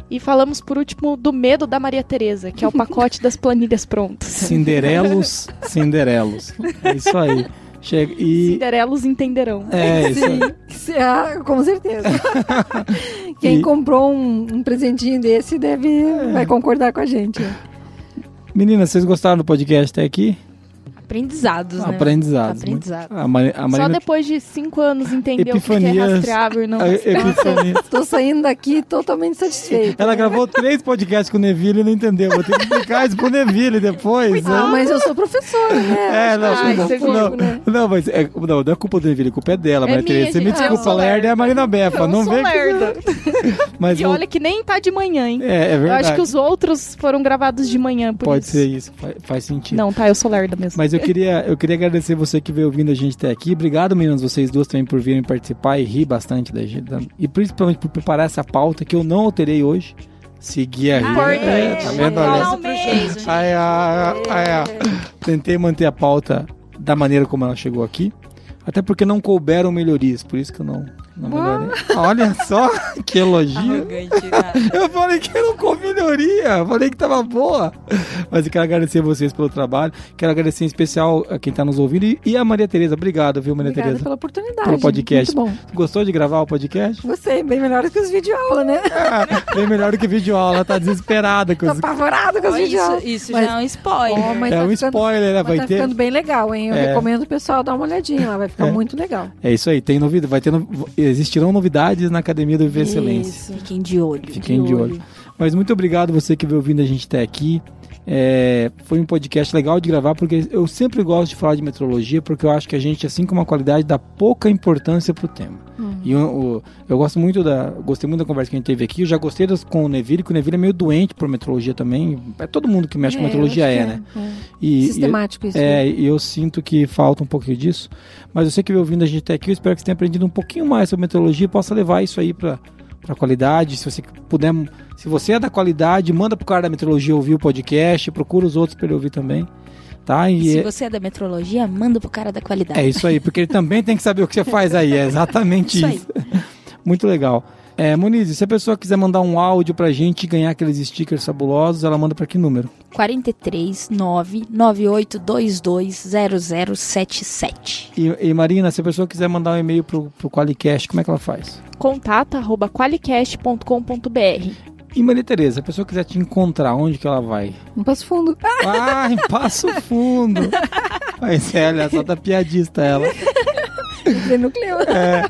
E falamos por último do medo da Maria Tereza, que é o pacote das planilhas prontas. Cinderelos, Cinderelos. É isso aí. Chega e. Cinderelos entenderão. É, isso aí. Se- ah, com certeza. Quem E- comprou um, um presentinho desse deve vai concordar com a gente. Meninas, vocês gostaram do podcast até aqui? Aprendizados, né? Aprendizados. Aprendizado. A, Mari- a Só depois de cinco anos entendeu o que é Epifanias- rastreável e não rastreável. Tô saindo daqui totalmente satisfeita. Ela gravou três podcasts com o Neville e não entendeu. Vou ter que explicar isso pro Neville depois. Ah, né? mas eu sou professora, né? É, não, Ai, não, você não, viu, né? não, mas é, não, não é culpa do Neville, a culpa é dela, É Maria Tereza. Você me eu desculpa, ela é lerda. a Marina Befa. Eu não sou vem lerda. Mas E eu- olha que nem tá de manhã, hein? é, é eu verdade. acho que os outros foram gravados de manhã, por Pode isso. ser isso, faz, faz sentido. Não, tá, eu sou lerda mesmo. Mas eu queria, eu queria agradecer você que veio ouvindo a gente até aqui. Obrigado, meninas, vocês duas também por virem participar e rir bastante da gente. E principalmente por preparar essa pauta que eu não alterei hoje. Segui a Importante. É, tá vendo? Olha. Finalmente. Ai, ai, ai, ai. Tentei manter a pauta da maneira como ela chegou aqui. Até porque não couberam melhorias, por isso que eu não, não melhorei. Olha só que elogio. Eu falei que não com melhoria, falei que tava boa. Mas eu quero agradecer vocês pelo trabalho. Quero agradecer em especial a quem tá nos ouvindo e, e a Maria Tereza. Obrigado, viu, Maria Obrigada Tereza? pela oportunidade. Pelo podcast. Muito bom. Gostou de gravar o podcast? Gostei, bem melhor que os videoaulas, né? Ah, bem melhor do que vídeo aula, tá desesperada com Tô os... apavorado com os Isso, videoaulas. isso Mas- já é um spoiler. Mas É tá um ficando- spoiler, né? Vai tá ter. ficando bem legal, hein? Eu É. recomendo o pessoal dar uma olhadinha lá, vai ficar É. muito legal. É isso aí, tem novidade, vai ter no- existirão novidades na Academia do Viver Excelência. Fiquem de olho. Fiquem de olho. Mas muito obrigado você que veio ouvindo a gente até aqui. É, foi um podcast legal de gravar porque eu sempre gosto de falar de metrologia porque eu acho que a gente, assim como a qualidade, dá pouca importância pro tema. E eu, eu, eu gosto muito da, gostei muito da conversa que a gente teve aqui. Eu já gostei das, com o Neville, que o Neville é meio doente por metrologia também. É todo mundo que mexe com É, metrologia acho é, que né? é. E, e- Sistemático isso. é, e eu sinto que falta um pouquinho disso. Mas você que veio ouvindo a gente até aqui, eu espero que você tenha aprendido um pouquinho mais sobre meteorologia e possa levar isso aí para para qualidade. Se você puder, se você é da qualidade, manda pro cara da meteorologia ouvir o podcast, procura os outros para ele ouvir também, tá? E E se é, você é da metrologia, manda pro cara da qualidade. é isso aí, porque ele também tem que saber o que você faz aí. É exatamente Isso isso. Muito legal. É, Moniz, se a pessoa quiser mandar um áudio pra gente e ganhar aqueles stickers fabulosos, ela manda para que número? 43 99822 0077. E, e Marina, se a pessoa quiser mandar um e-mail pro, pro Qualicast, como é que ela faz? Contato arroba qualicast.com.br. E Maria Tereza, se a pessoa quiser te encontrar, onde que ela vai? Um passo fundo. Ah, em Passo Fundo. Mas é, olha só, tá piadista ela. Entrei no Cleo.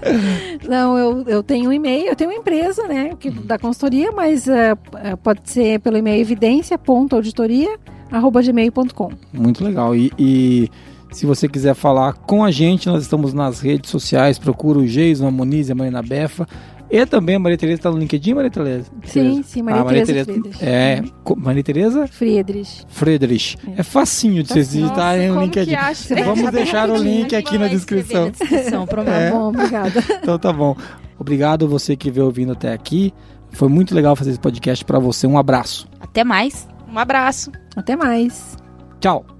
Não, eu, eu tenho um e-mail, eu tenho uma empresa, né, que, da consultoria, mas eh, pode ser pelo e-mail evidência.auditoria.gmail.com. Muito legal. E, e se você quiser falar com a gente, nós estamos nas redes sociais. Procura o Geison, a Moniz e a Marina Befa. E também a Maria Tereza tá no LinkedIn, Maria Tereza? Sim, sim, Maria, Ah, Maria Tereza. É, Maria Tereza Friedrich. Friedrich. É facinho de vocês Nossa, digitarem no LinkedIn. Vamos deixar o link aqui na descrição. Na descrição. É. Bom, obrigada. Então tá bom. Obrigado você que veio ouvindo até aqui. Foi muito legal fazer esse podcast para você. Um abraço. Até mais. Um abraço. Até mais. Tchau.